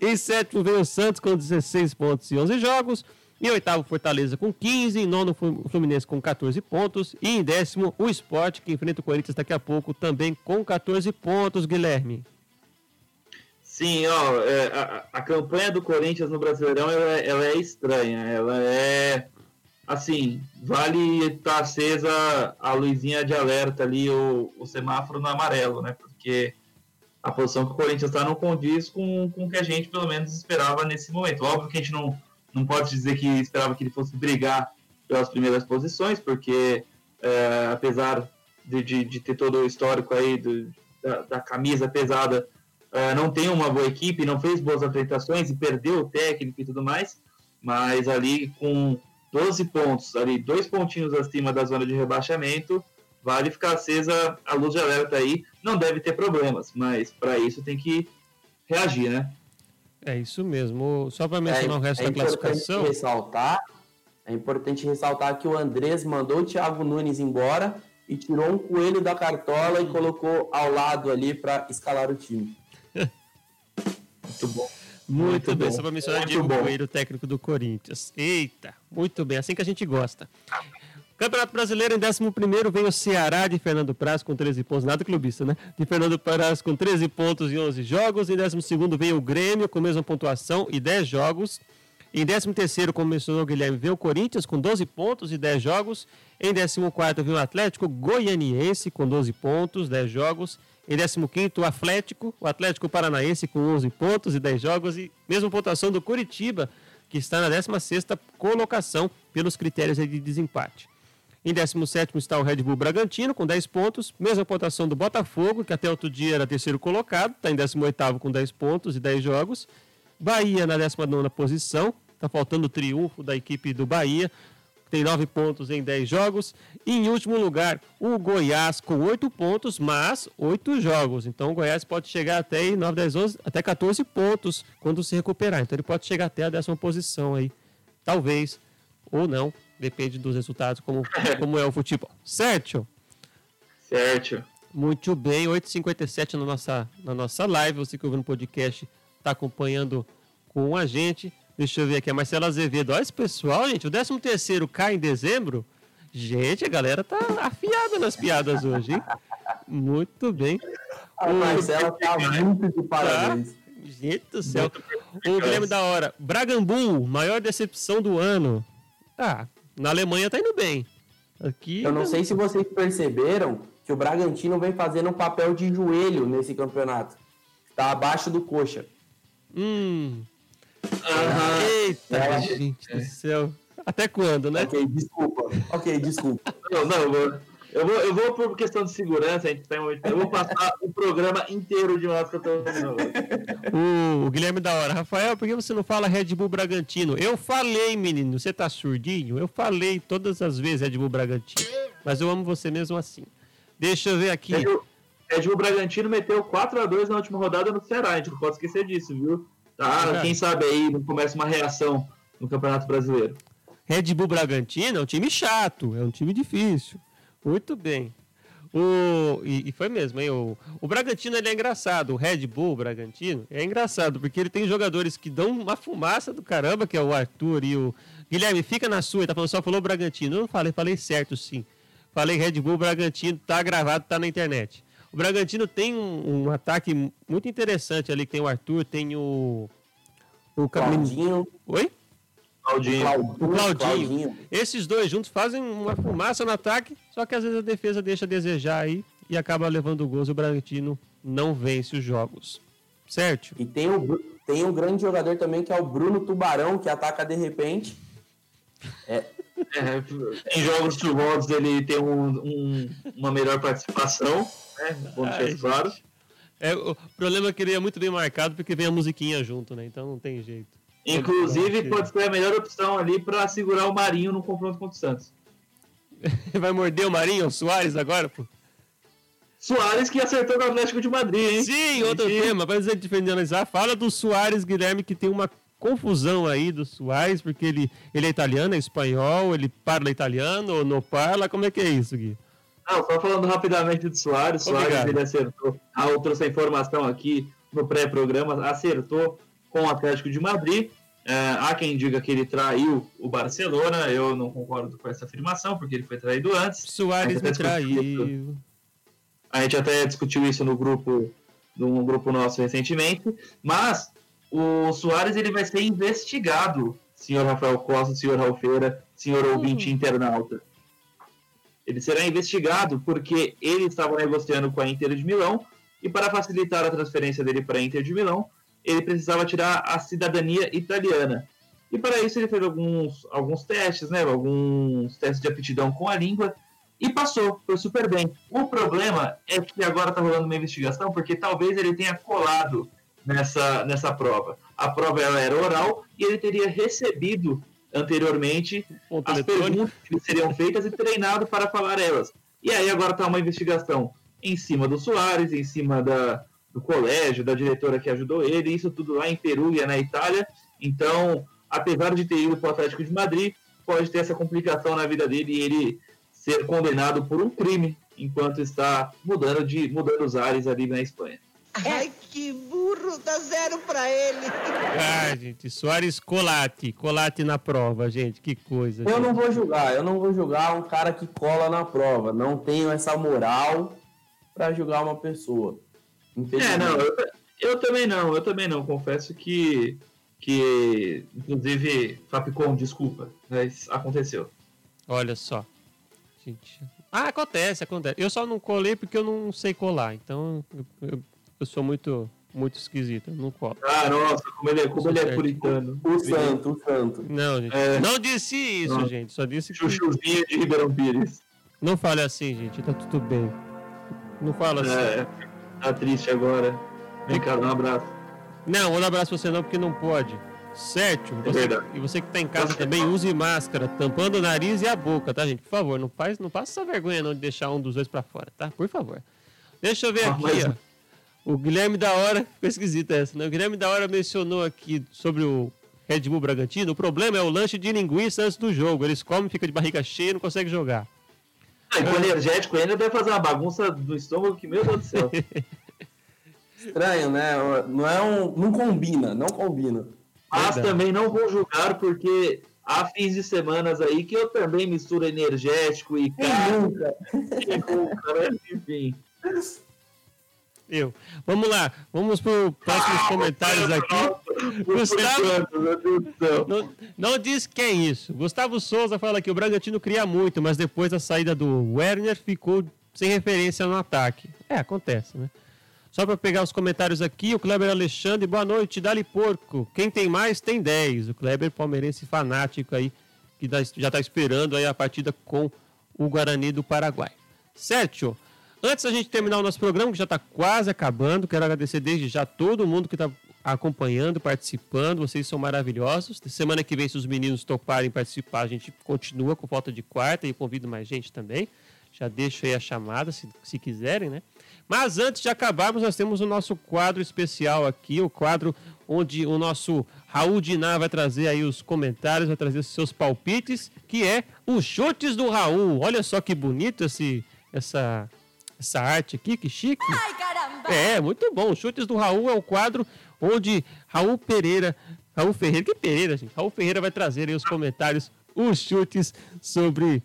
em sétimo vem o Santos com 16 pontos e 11 jogos. Em oitavo, Fortaleza com 15. Em nono, Fluminense com 14 pontos. E em décimo, o Sport, que enfrenta o Corinthians daqui a pouco, também com 14 pontos, Guilherme. Sim, ó, é, a, a, campanha do Corinthians no Brasileirão ela, é, ela, é estranha. Ela é assim, vale estar tá acesa a luzinha de alerta ali, o, o semáforo no amarelo, né? Porque a posição que o Corinthians está não condiz com, com o que a gente pelo menos esperava nesse momento. Óbvio que a gente não, não pode dizer que esperava que ele fosse brigar pelas primeiras posições, porque é, apesar de, de, de, ter todo o histórico aí do, da, da camisa pesada uh, não tem uma boa equipe, não fez boas apresentações e perdeu o técnico e tudo mais, mas ali com 12 pontos, ali dois pontinhos acima da zona de rebaixamento, vale ficar acesa a luz de alerta aí. Não deve ter problemas, mas para isso tem que reagir, né? É isso mesmo. Só para mencionar é, o resto é da classificação. Ressaltar, é importante ressaltar que o Andrés mandou o Thiago Nunes embora e tirou um coelho da cartola e colocou ao lado ali para escalar o time. Muito bom. Muito, muito bem, bom. só para mencionar muito Diego bom. Coelho, técnico do Corinthians. Eita, muito bem, assim que a gente gosta. Campeonato Brasileiro, em 11 vem o Ceará de Fernando Praz com 13 pontos, nada clubista, né? De Fernando Praz com 13 pontos e 11 jogos. Em 12 vem o Grêmio com a mesma pontuação e 10 jogos. Em 13 como mencionou o Guilherme, vem o Corinthians com 12 pontos e 10 jogos. Em 14 vem o Atlético Goianiense com 12 pontos, 10 jogos. Em 15 o Atlético, o Atlético Paranaense com 11 pontos e 10 jogos. E mesma pontuação do Curitiba, que está na 16 colocação pelos critérios de desempate. Em 17 está o Red Bull Bragantino, com 10 pontos. Mesma pontuação do Botafogo, que até outro dia era terceiro colocado, está em 18 com 10 pontos e 10 jogos. Bahia na 19 posição, está faltando o triunfo da equipe do Bahia, tem 9 pontos em 10 jogos. E em último lugar, o Goiás com 8 pontos, mas 8 jogos. Então o Goiás pode chegar até 9, 10, 11, até 14 pontos quando se recuperar. Então ele pode chegar até a décima posição aí. Talvez, ou não, Depende dos resultados, como, como é o futebol. Certo? Certo. Muito bem, 8h57 na nossa, na nossa live. Você que ouviu no podcast está acompanhando com a gente. Deixa eu ver aqui, a Marcela Azevedo. Olha esse pessoal, gente. O 13 terceiro cai em dezembro. Gente, a galera tá afiada nas piadas hoje, hein? Muito bem. A o... Marcela tá muito de parabéns. Tá? Gente do céu. O Guilherme da hora. Bragambu, maior decepção do ano. Ah, na Alemanha tá indo bem. Aqui. Eu não sei se vocês perceberam que o Bragantino vem fazendo um papel de joelho nesse campeonato. Tá abaixo do coxa. Hum. Uhum. Eita, é, gente é. do céu. Até quando, né? Ok, desculpa. Ok, desculpa. não, não, eu vou, eu vou por questão de segurança, a gente tá em Eu vou passar o programa inteiro de moto que eu tô o, o Guilherme da hora. Rafael, por que você não fala Red Bull Bragantino? Eu falei, menino. Você tá surdinho? Eu falei todas as vezes Red Bull Bragantino. Mas eu amo você mesmo assim. Deixa eu ver aqui. Red Bull, Red Bull Bragantino meteu 4x2 na última rodada no Ceará. A gente não pode esquecer disso, viu? Tá, é. quem sabe aí não começa uma reação no Campeonato Brasileiro. Red Bull Bragantino é um time chato, é um time difícil. Muito bem. O, e, e, foi mesmo, hein? O, o Bragantino ele é engraçado. O Red Bull Bragantino é engraçado, porque ele tem jogadores que dão uma fumaça do caramba, que é o Arthur e o. Guilherme, fica na sua, ele tá falando, só falou Bragantino. Eu não falei, falei certo sim. Falei Red Bull Bragantino, tá gravado, tá na internet. O Bragantino tem um, um ataque muito interessante ali, que tem o Arthur, tem o. O Claudinho. Oi? Claudinho. O Claudinho. Claudinho. Esses dois juntos fazem uma fumaça no ataque, só que às vezes a defesa deixa a desejar aí e acaba levando gols e o Bragantino não vence os jogos. Certo? E tem o, tem um grande jogador também que é o Bruno Tubarão, que ataca de repente. É. É, em jogos turvosos ele tem um, um, uma melhor participação, né? Bom Ai, claro. É, o problema é que ele é muito bem marcado porque vem a musiquinha junto, né? Então não tem jeito. Inclusive, pode ser a melhor opção ali para segurar o Marinho no confronto contra o Santos. Vai morder o Marinho, o Soares agora, pô? Soares que acertou no Atlético de Madrid, hein? Sim, outro e... tema. Mas antes de analisar, fala do Soares, Guilherme, que tem uma confusão aí do Soares, porque ele, ele é italiano, é espanhol, ele parla italiano ou não parla? Como é que é isso, Gui? Não, só falando rapidamente do Soares. Soares, ele acertou. Ah, eu trouxe a informação aqui no pré-programa, acertou com o Atlético de Madrid. É, há quem diga que ele traiu o Barcelona, eu não concordo com essa afirmação, porque ele foi traído antes. Soares me traiu. A gente até discutiu isso no grupo, no grupo nosso recentemente, mas o Soares ele vai ser investigado, senhor Rafael Costa, senhor Ralfeira, senhor ouvinte uhum. internauta. Ele será investigado porque ele estava negociando com a Inter de Milão e para facilitar a transferência dele para a Inter de Milão, ele precisava tirar a cidadania italiana. E para isso ele fez alguns, alguns testes, né, alguns testes de aptidão com a língua e passou, foi super bem. O problema é que agora está rolando uma investigação porque talvez ele tenha colado nessa, nessa prova. A prova ela era oral e ele teria recebido anteriormente as perguntas que seriam feitas e treinado para falar elas. E aí agora está uma investigação em cima do Soares, em cima da, do colégio, da diretora que ajudou ele, isso tudo lá em Perugia, na Itália. Então, apesar de ter ido para o Atlético de Madrid, pode ter essa complicação na vida dele e ele ser condenado por um crime enquanto está mudando de mudando os ares ali na Espanha. Ai, que burro, dá zero pra ele. Ah, gente, Soares Colate, Colate na prova, gente, que coisa. Eu gente. não vou julgar, eu não vou julgar um cara que cola na prova. Não tenho essa moral para julgar uma pessoa. É, não, eu, eu, também não, eu também não. Confesso que, que inclusive, Fapcom, desculpa, mas aconteceu. Olha só. Gente. Ah, acontece, acontece. Eu só não colei porque eu não sei colar. Então, eu, eu, eu sou muito, muito esquisito. Eu não colo. Ah, nossa, como ele é, como ele é puritano. O santo, o santo. Não, gente. É. Não disse isso, não. gente. Só disse que. Chuchuzinha de Ribeirão Pires. Não fale assim, gente. Tá tudo bem. Não fala assim. É, tá triste agora. Vem cá, dá um abraço. Não, um abraço pra você não, porque não pode. Certo? É você, e você que tá em casa também, use máscara, tampando o nariz e a boca, tá, gente? Por favor, não faz, não passa essa vergonha não de deixar um dos dois para fora, tá? Por favor. Deixa eu ver ah, aqui, mas... ó. O Guilherme da Hora, ficou esquisita essa, né? O Guilherme da Hora mencionou aqui sobre o Red Bull Bragantino. O problema é o lanche de linguiça antes do jogo. Eles comem, fica de barriga cheia e não consegue jogar. Ah, e com energético ainda deve fazer uma bagunça do estômago que, meu Deus do céu. Estranho, né? Não é um. Não combina, não combina. Mas Verdade. também não vou julgar, porque há fins de semanas aí que eu também misturo energético e carne. né? Enfim. Eu. Vamos lá, vamos para os próximos ah, comentários aqui. Gustavo. Não, não diz quem é isso. Gustavo Souza fala que o Bragantino cria muito, mas depois da saída do Werner ficou sem referência no ataque. É, acontece, né? Só para pegar os comentários aqui, o Kleber Alexandre, boa noite, Dali Porco. Quem tem mais tem 10. O Kleber palmeirense fanático aí, que já está esperando aí a partida com o Guarani do Paraguai. Certo? Antes da gente terminar o nosso programa, que já está quase acabando, quero agradecer desde já todo mundo que está acompanhando, participando. Vocês são maravilhosos. Semana que vem, se os meninos toparem participar, a gente continua com falta de quarta e convido mais gente também. Já deixo aí a chamada, se, se quiserem, né? Mas antes de acabarmos, nós temos o nosso quadro especial aqui, o quadro onde o nosso Raul Diná vai trazer aí os comentários, vai trazer os seus palpites, que é os chutes do Raul. Olha só que bonito esse, essa, essa arte aqui, que chique. Ai, caramba! É, muito bom. Chutes do Raul é o quadro onde Raul Pereira, Raul Ferreira, que Pereira, gente? Raul Ferreira vai trazer aí os comentários, os chutes sobre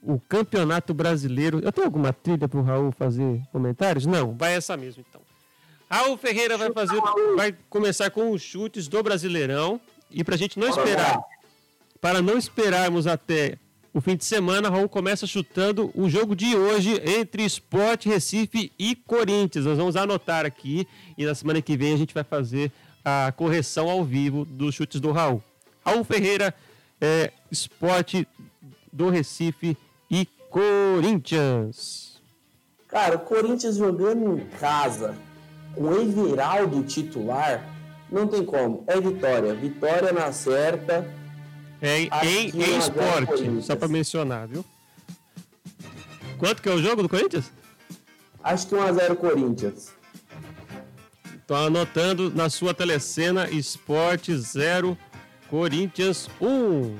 o Campeonato Brasileiro. Eu tenho alguma trilha para o Raul fazer comentários? Não, vai essa mesmo então. Raul Ferreira vai fazer, vai começar com os chutes do Brasileirão e para a gente não esperar, para não esperarmos até o fim de semana, Raul começa chutando o jogo de hoje entre Sport Recife e Corinthians. Nós vamos anotar aqui e na semana que vem a gente vai fazer a correção ao vivo dos chutes do Raul. Raul Ferreira, é, Sport do Recife e Corinthians. Cara, o Corinthians jogando em casa, o Everaldo titular, não tem como. É vitória. Vitória na certa. É, em, em esporte, só para mencionar, viu? Quanto que é o jogo do Corinthians? Acho que 1x0 Corinthians. Tô anotando na sua telecena Esporte 0, Corinthians 1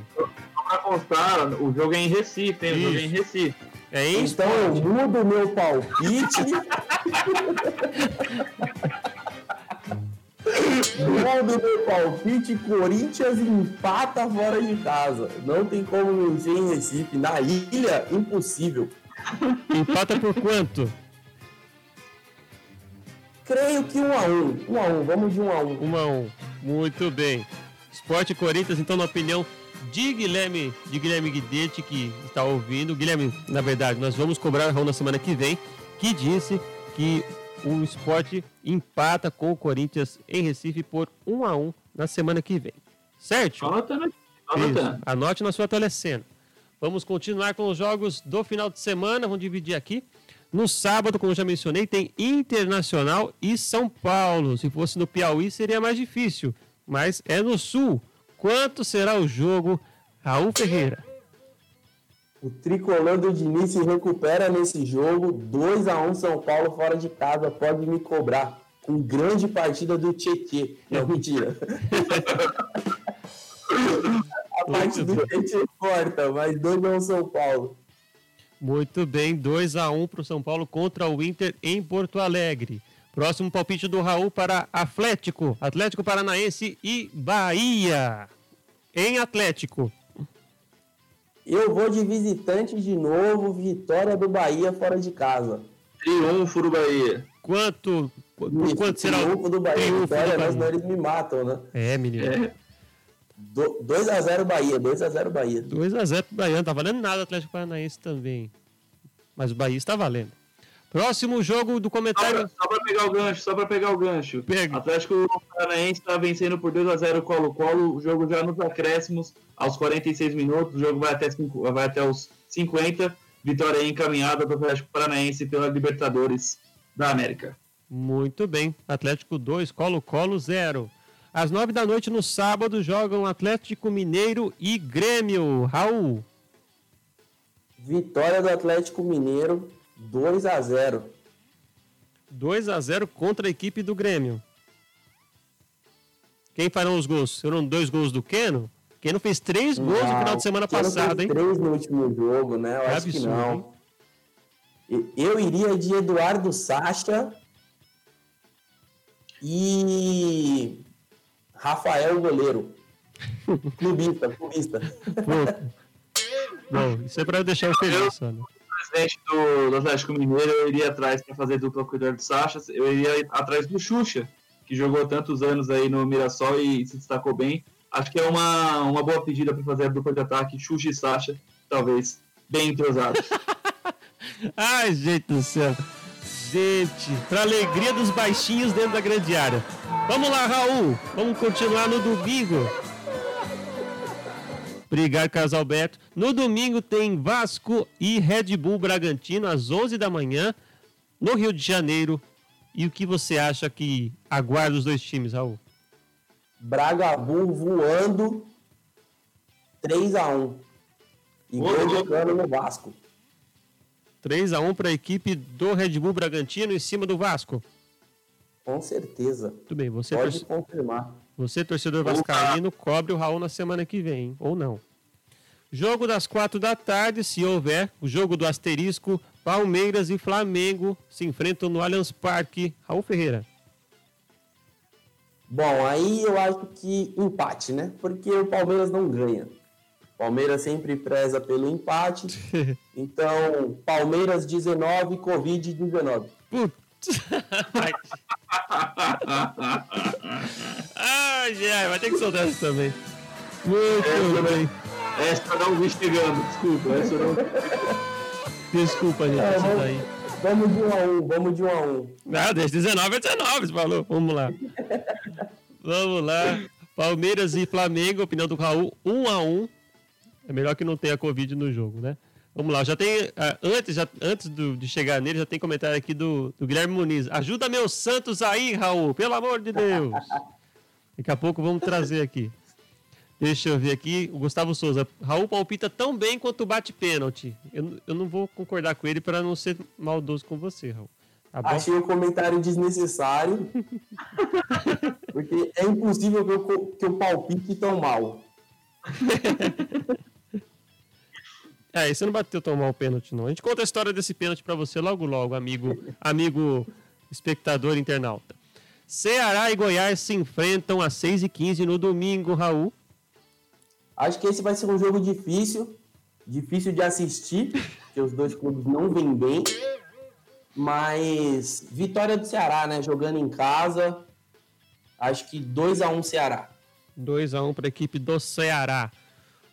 pra constar, o jogo é em Recife, hein? O jogo é em Recife. É em então eu mudo meu palpite. mudo meu palpite, Corinthians empata fora de casa. Não tem como vencer em Recife. Na ilha, impossível. Empata por quanto? Creio que 1 um a 1 um. 1 um a 1 um. Vamos de 1 um a 1 um. 1 a 1 Muito bem. Esporte Corinthians, então, na opinião de Guilherme, de Guilherme Guidetti, que está ouvindo. Guilherme, na verdade, nós vamos cobrar Raul na semana que vem, que disse que o esporte empata com o Corinthians em Recife por 1 a 1 na semana que vem. Certo? Anota, né? Anota. Anote na sua telecena. Vamos continuar com os jogos do final de semana. Vamos dividir aqui. No sábado, como já mencionei, tem Internacional e São Paulo. Se fosse no Piauí, seria mais difícil. Mas é no Sul. Quanto será o jogo, Raul Ferreira? O tricolor do Diniz se recupera nesse jogo. 2 a 1 São Paulo fora de casa. Pode me cobrar. Com grande partida do Tietê. Não, mentira. a parte do Tietê corta, mas 2 a 1 São Paulo. Muito bem, 2 a 1 para o São Paulo contra o Inter em Porto Alegre. Próximo palpite do Raul para Atlético, Atlético Paranaense e Bahia. Em Atlético. Eu vou de visitante de novo, vitória do Bahia fora de casa. Triunfo do Bahia. Quanto, por quanto será o triunfo do Bahia? triunfo vitória, do mas Bahia? eles me matam, né? É, menino. É. Do- 2x0 Bahia, 2x0 Bahia. 2x0 pro Bahia, não tá valendo nada o Atlético Paranaense também. Mas o Bahia está valendo. Próximo jogo do comentário. só pra pegar o gancho, só pra pegar o gancho. Pega. Atlético Paranaense tá vencendo por 2x0 Colo-Colo. O jogo já nos acréscimos, aos 46 minutos. O jogo vai até, cinco- vai até os 50. Vitória encaminhada do Atlético Paranaense pela Libertadores da América. Muito bem. Atlético 2, Colo-Colo 0. Às 9 da noite no sábado jogam Atlético Mineiro e Grêmio. Raul. Vitória do Atlético Mineiro, 2x0. 2 a 0 contra a equipe do Grêmio. Quem farão os gols? Serão dois gols do Keno? Keno fez três gols no final de semana passada, hein? três no último jogo, né? Eu É acho que absurdo, não. E- Eu iria de Eduardo Sacha e Rafael Goleiro. clubista, clubista. Bom, isso é pra eu deixar o feliz, né? Presidente do, do Atlético Mineiro, eu iria atrás para fazer dupla com o Eduardo Sacha. Eu iria atrás do Xuxa, que jogou tantos anos aí no Mirassol e se destacou bem. Acho que é uma, uma boa pedida para fazer a dupla de ataque, Xuxa e Sacha, talvez bem entrosados. Ai, gente do céu. Gente, pra alegria dos baixinhos dentro da grande área. Vamos lá, Raul. Vamos continuar no domingo. Obrigado, Carlos Alberto. No domingo tem Vasco e Red Bull Bragantino às 11 da manhã no Rio de Janeiro. E o que você acha que aguarda os dois times, Raul? Bragabu voando 3x1. E Ô, gol de cano no Vasco. 3 a 1 para a equipe do Red Bull Bragantino em cima do Vasco. Com certeza. Tudo bem, você Pode confirmar. Você, torcedor vascaíno, cobre o Raul na semana que vem, hein? ou não. Jogo das quatro da tarde, se houver, o jogo do asterisco, Palmeiras e Flamengo se enfrentam no Allianz Parque. Raul Ferreira. Bom, aí eu acho que empate, né? Porque o Palmeiras não ganha. Palmeiras sempre preza pelo empate. Então, Palmeiras 19, Covid 19. Putz. Ai, ai, vai ter que soltar isso também. Muito bem. Essa eu não vi chegando, desculpa. Essa não... Desculpa, gente, É, isso vamos- daí. Vamos de um a um, vamos de um a um. Ah, desde 19 é 19, você falou. Vamos lá. Vamos lá. Palmeiras e Flamengo, opinião do Raul, 1 um a 1 É melhor que não tenha Covid no jogo, né? Vamos lá, já tem. ah, antes já, antes do- de chegar nele, já tem comentário aqui do, do Guilherme Muniz. Ajuda meus Santos aí, Raul, pelo amor de Deus. Daqui a pouco vamos trazer aqui. Deixa eu ver aqui. O Gustavo Souza. Raul palpita tão bem quanto bate pênalti. Eu, eu não vou concordar com ele para não ser maldoso com você, Raul. Tá bom? Achei o comentário desnecessário. porque é impossível que eu, que eu palpite tão mal. É, você não bateu tão mal o pênalti, não. A gente conta a história desse pênalti pra você logo, logo, amigo, amigo espectador internauta. Ceará e Goiás se enfrentam às 6h15 no domingo, Raul. Acho que esse vai ser um jogo difícil, difícil de assistir, porque os dois clubes não vêm bem. Mas vitória do Ceará, né? Jogando em casa. Acho que 2 a 1 Ceará. 2x1 para a equipe do Ceará.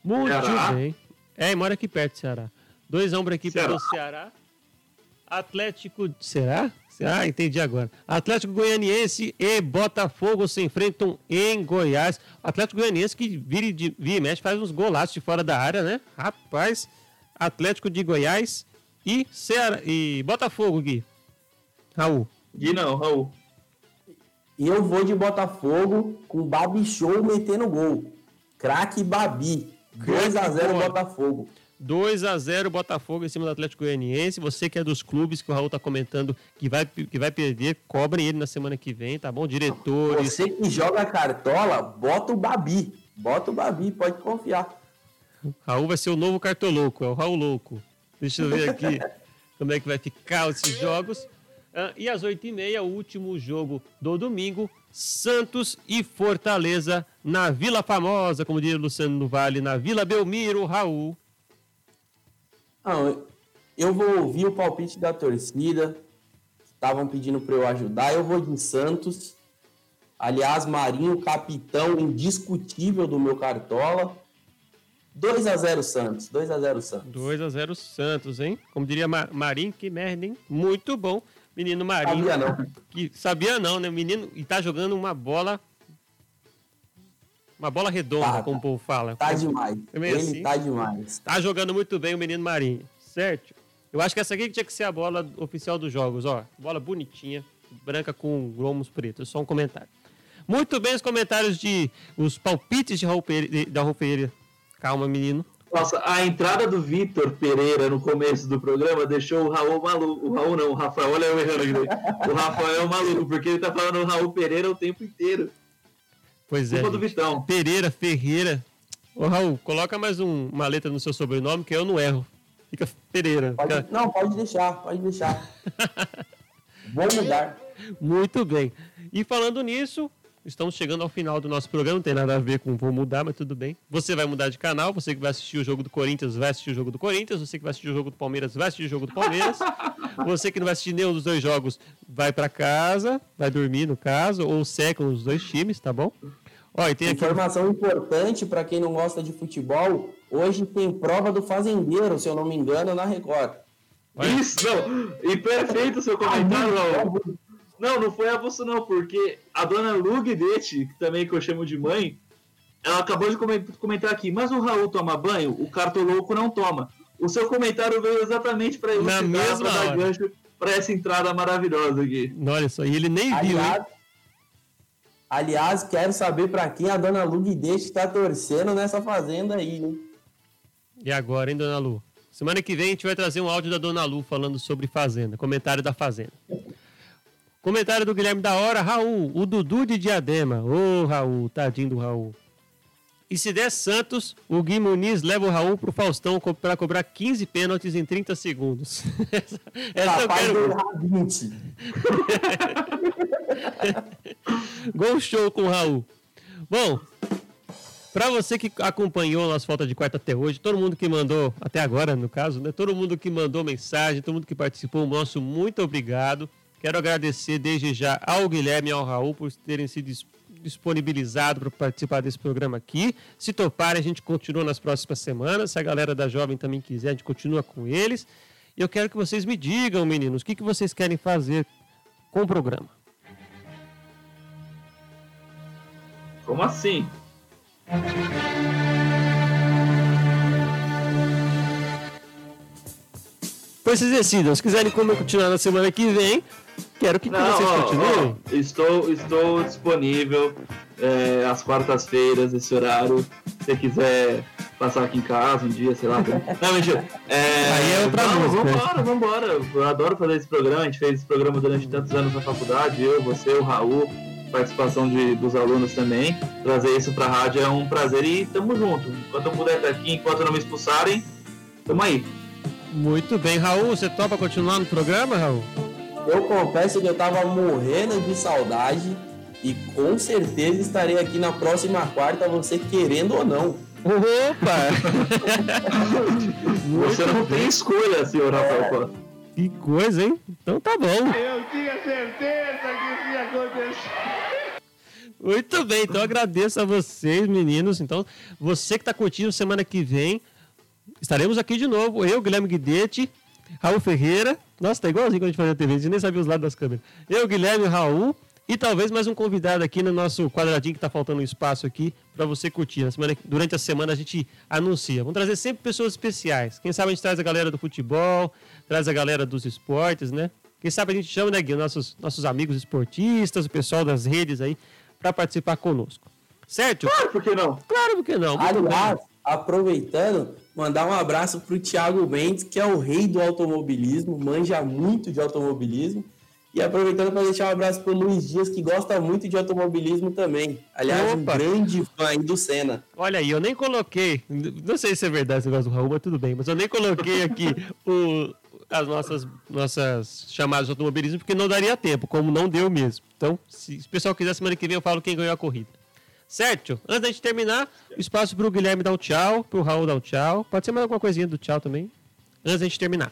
Muito Ceará? bem. É, e mora aqui perto do Ceará. 2x1 para a equipe Ceará. do Ceará. Atlético. Será? Ah, entendi agora. Atlético Goianiense e Botafogo se enfrentam em Goiás. Atlético Goianiense que vira, e de, vira e mexe faz uns golaços de fora da área, né? Rapaz. Atlético de Goiás e, Ceará, e Botafogo, Gui. Raul. Gui não, Raul. E eu vou de Botafogo com Babi Show metendo gol. Craque Babi. 2 a 0 bola. Botafogo. 2 a 0 Botafogo em cima do Atlético Goianiense. Você que é dos clubes que o Raul tá comentando que vai, que vai perder, cobrem ele na semana que vem, tá bom? Diretores. Você que joga cartola, bota o Babi. Bota o Babi, pode confiar. Raul vai ser o novo cartoloco, é o Raul Louco. Deixa eu ver aqui como é que vai ficar esses jogos. E às 8h30, o último jogo do domingo, Santos e Fortaleza na Vila Famosa, como diria Luciano do Vale, na Vila Belmiro, Raul. Não, eu vou ouvir o palpite da torcida. Estavam pedindo para eu ajudar. Eu vou de Santos. Aliás, Marinho, capitão indiscutível do meu Cartola. 2 a 0 Santos. 2 a 0 Santos. 2 a 0 Santos, hein? Como diria Marinho, que merda, hein? Muito bom. Menino Marinho. Sabia não. Que, sabia não, né? Menino e tá jogando uma bola. Uma bola redonda, tá, como o povo fala. Tá demais. Ele assim. tá demais. Tá jogando muito bem o menino Marinho. Certo? Eu acho que essa aqui tinha que ser a bola oficial dos jogos, ó. Bola bonitinha, branca com gromos pretos. Só um comentário. Muito bem os comentários de. Os palpites de Raul Pereira, da Raul Pereira. Calma, menino. Nossa, a entrada do Vitor Pereira no começo do programa deixou o Raul maluco. O Raul não, o Rafael, olha eu errando aqui. O Rafael é maluco, porque ele tá falando o Raul Pereira o tempo inteiro. Pois é. do Vitão. Pereira, Ferreira. Ô Raul, coloca mais um, uma letra no seu sobrenome que eu não erro. Fica Pereira. Pode, fica... Não, pode deixar, pode deixar. Vou mudar. Muito bem. E falando nisso, Estamos chegando ao final do nosso programa, não tem nada a ver com vou mudar, mas tudo bem. Você vai mudar de canal, você que vai assistir o jogo do Corinthians vai assistir o jogo do Corinthians, você que vai assistir o jogo do Palmeiras vai assistir o jogo do Palmeiras. você que não vai assistir nenhum dos dois jogos vai para casa, vai dormir no caso, ou seca os dois times, tá bom? Ó, tem Informação aqui... importante para quem não gosta de futebol, hoje tem prova do fazendeiro, se eu não me engano, na Record. Isso, não. E perfeito o seu comentário, Raul. Não, não foi avulso não, porque a dona Lugdete, que também que eu chamo de mãe, ela acabou de comentar aqui, mas o Raul toma banho, o cartoloco não toma. O seu comentário veio exatamente para Na mesma pra dar gancho para essa entrada maravilhosa aqui. Olha só, e ele nem aliás, viu, Aliás, quero saber para quem a dona Lugdete está torcendo nessa fazenda aí, hein? E agora, hein, dona Lu? Semana que vem a gente vai trazer um áudio da dona Lu falando sobre fazenda, comentário da fazenda. Comentário do Guilherme da Hora, Raul, o Dudu de Diadema. Ô, oh, Raul, tadinho do Raul. E se der Santos, o Gui Muniz leva o Raul pro Faustão para cobrar 15 pênaltis em 30 segundos. essa, essa eu quero... 20. Gol show com o Raul. Bom, para você que acompanhou nossa falta de quarta até hoje, todo mundo que mandou, até agora no caso, né? Todo mundo que mandou mensagem, todo mundo que participou, nosso muito obrigado. Quero agradecer desde já ao Guilherme e ao Raul por terem se disponibilizado para participar desse programa aqui. Se toparem, a gente continua nas próximas semanas. Se a galera da Jovem também quiser, a gente continua com eles. E eu quero que vocês me digam, meninos, o que, que vocês querem fazer com o programa. Como assim? Pois vocês decidam. Se quiserem continuar na semana que vem, Quero que, Não, vocês continuem. Ó, estou, estou disponível é, às quartas-feiras, esse horário. Se você quiser passar aqui em casa um dia, sei lá. Não, mentira. É, Aí é outra não, música. Vambora, vambora. Eu adoro fazer esse programa. A gente fez esse programa durante tantos anos na faculdade. Eu, você, o Raul, participação de, dos alunos também. Trazer isso pra rádio é um prazer e tamo junto. Enquanto eu puder estar aqui, enquanto não me expulsarem, tamo aí. Muito bem, Raul. Você topa continuar no programa, Raul? Eu confesso que eu tava morrendo de saudade e com certeza estarei aqui na próxima quarta, você querendo ou não. Opa! você não tem escolha, senhor Rafael é. Que coisa, hein? Então tá bom. Eu tinha certeza que isso ia acontecer. Muito bem, então agradeço a vocês, meninos. Então, você que está curtindo semana que vem, estaremos aqui de novo. Eu, Guilherme Guidetti, Raul Ferreira. Nossa, tá igualzinho quando a gente fazia TV, a gente nem sabia os lados das câmeras. Eu, Guilherme, Raul. E talvez mais um convidado aqui no nosso quadradinho que está faltando um espaço aqui para você curtir. Semana, durante a semana a gente anuncia. Vamos trazer sempre pessoas especiais. Quem sabe a gente traz a galera do futebol, traz a galera dos esportes, né? Quem sabe a gente chama, né, Gui, nossos, nossos amigos esportistas, o pessoal das redes aí, para participar conosco. Certo? Claro, por que não? Claro, por que não? Aliás, aproveitando, mandar um abraço para o Thiago Mendes, que é o rei do automobilismo, manja muito de automobilismo. E aproveitando para deixar um abraço para o Luiz Dias, que gosta muito de automobilismo também. Aliás, Opa. um grande fã do Senna. Olha aí, eu nem coloquei, não sei se é verdade esse negócio do Raul, mas tudo bem, mas eu nem coloquei aqui o, as nossas, nossas chamadas de automobilismo, porque não daria tempo, como não deu mesmo. Então, se o pessoal quiser, semana que vem eu falo quem ganhou a corrida. Certo? Antes da gente terminar, espaço para o Guilherme dar um tchau, para o Raul dar um tchau. Pode ser mais alguma coisinha do tchau também. Antes da gente terminar.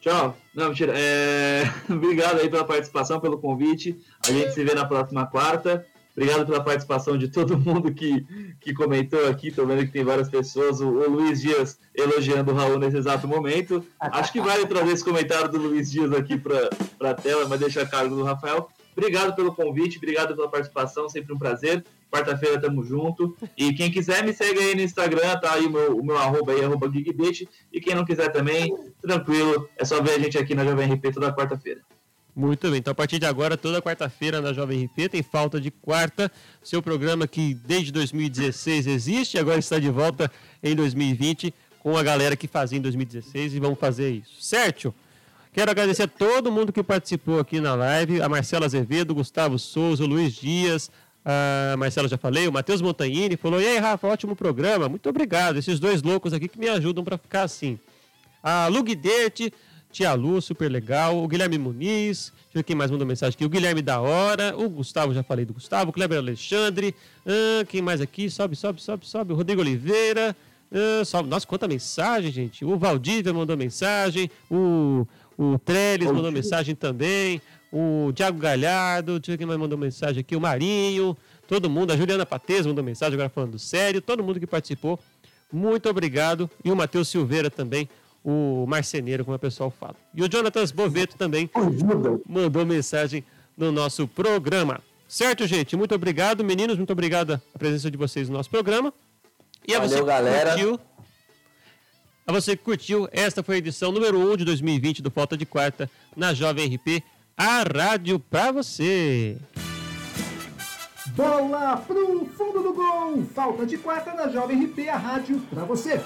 Tchau. Não, mentira. É... Obrigado aí pela participação, pelo convite. A gente se vê na próxima quarta. Obrigado pela participação de todo mundo que, que comentou aqui. Estou vendo que tem várias pessoas. O, o, Luiz Dias elogiando o Raul nesse exato momento. Acho que vale trazer esse comentário do Luiz Dias aqui para a tela, mas deixa a cargo do Rafael. Obrigado pelo convite, obrigado pela participação, sempre um prazer. Quarta-feira tamo junto. E quem quiser me segue aí no Instagram, tá aí o meu, o meu arroba aí, arroba Gigbit. E quem não quiser também, tranquilo, é só ver a gente aqui na Jovem RP toda quarta-feira. Muito bem, então a partir de agora, toda quarta-feira na Jovem RP tem falta de quarta, seu programa que desde 2016 existe, agora está de volta em 2020 com a galera que fazia em 2016 e vamos fazer isso, certo? Quero agradecer a todo mundo que participou aqui na live, a Marcela Azevedo, Gustavo Souza, Luiz Dias, a Marcela já falei, o Matheus Montanhini falou, e aí Rafa, ótimo programa, muito obrigado, esses dois loucos aqui que me ajudam para ficar assim. A Lugdete, Tia Lu, super legal. O Guilherme Muniz, deixa eu ver quem mais mandou mensagem aqui. O Guilherme da Hora, o Gustavo, já falei do Gustavo. O Kleber Alexandre, ah, quem mais aqui? Sobe, sobe, sobe, sobe. O Rodrigo Oliveira, sobe. Nossa, quanta mensagem, gente. O Valdívia mandou mensagem. O, o Trellis mandou mensagem também. O Thiago Galhardo, deixa eu ver quem mais mandou mensagem aqui. O Marinho, todo mundo. A Juliana Patez mandou mensagem agora falando sério. Todo mundo que participou, muito obrigado. E o Matheus Silveira também o marceneiro, como o pessoal fala. E o Jonathan Boveto também mandou mensagem no nosso programa. Certo, gente? Muito obrigado, meninos. Muito obrigado a presença de vocês no nosso programa. E a Valeu, você galera. curtiu. A você que curtiu, esta foi a edição número 1 de 2020 do Falta de Quarta na Jovem RP, a rádio pra você. Bola pro fundo do gol! Falta de quarta na Jovem RP, a rádio pra você.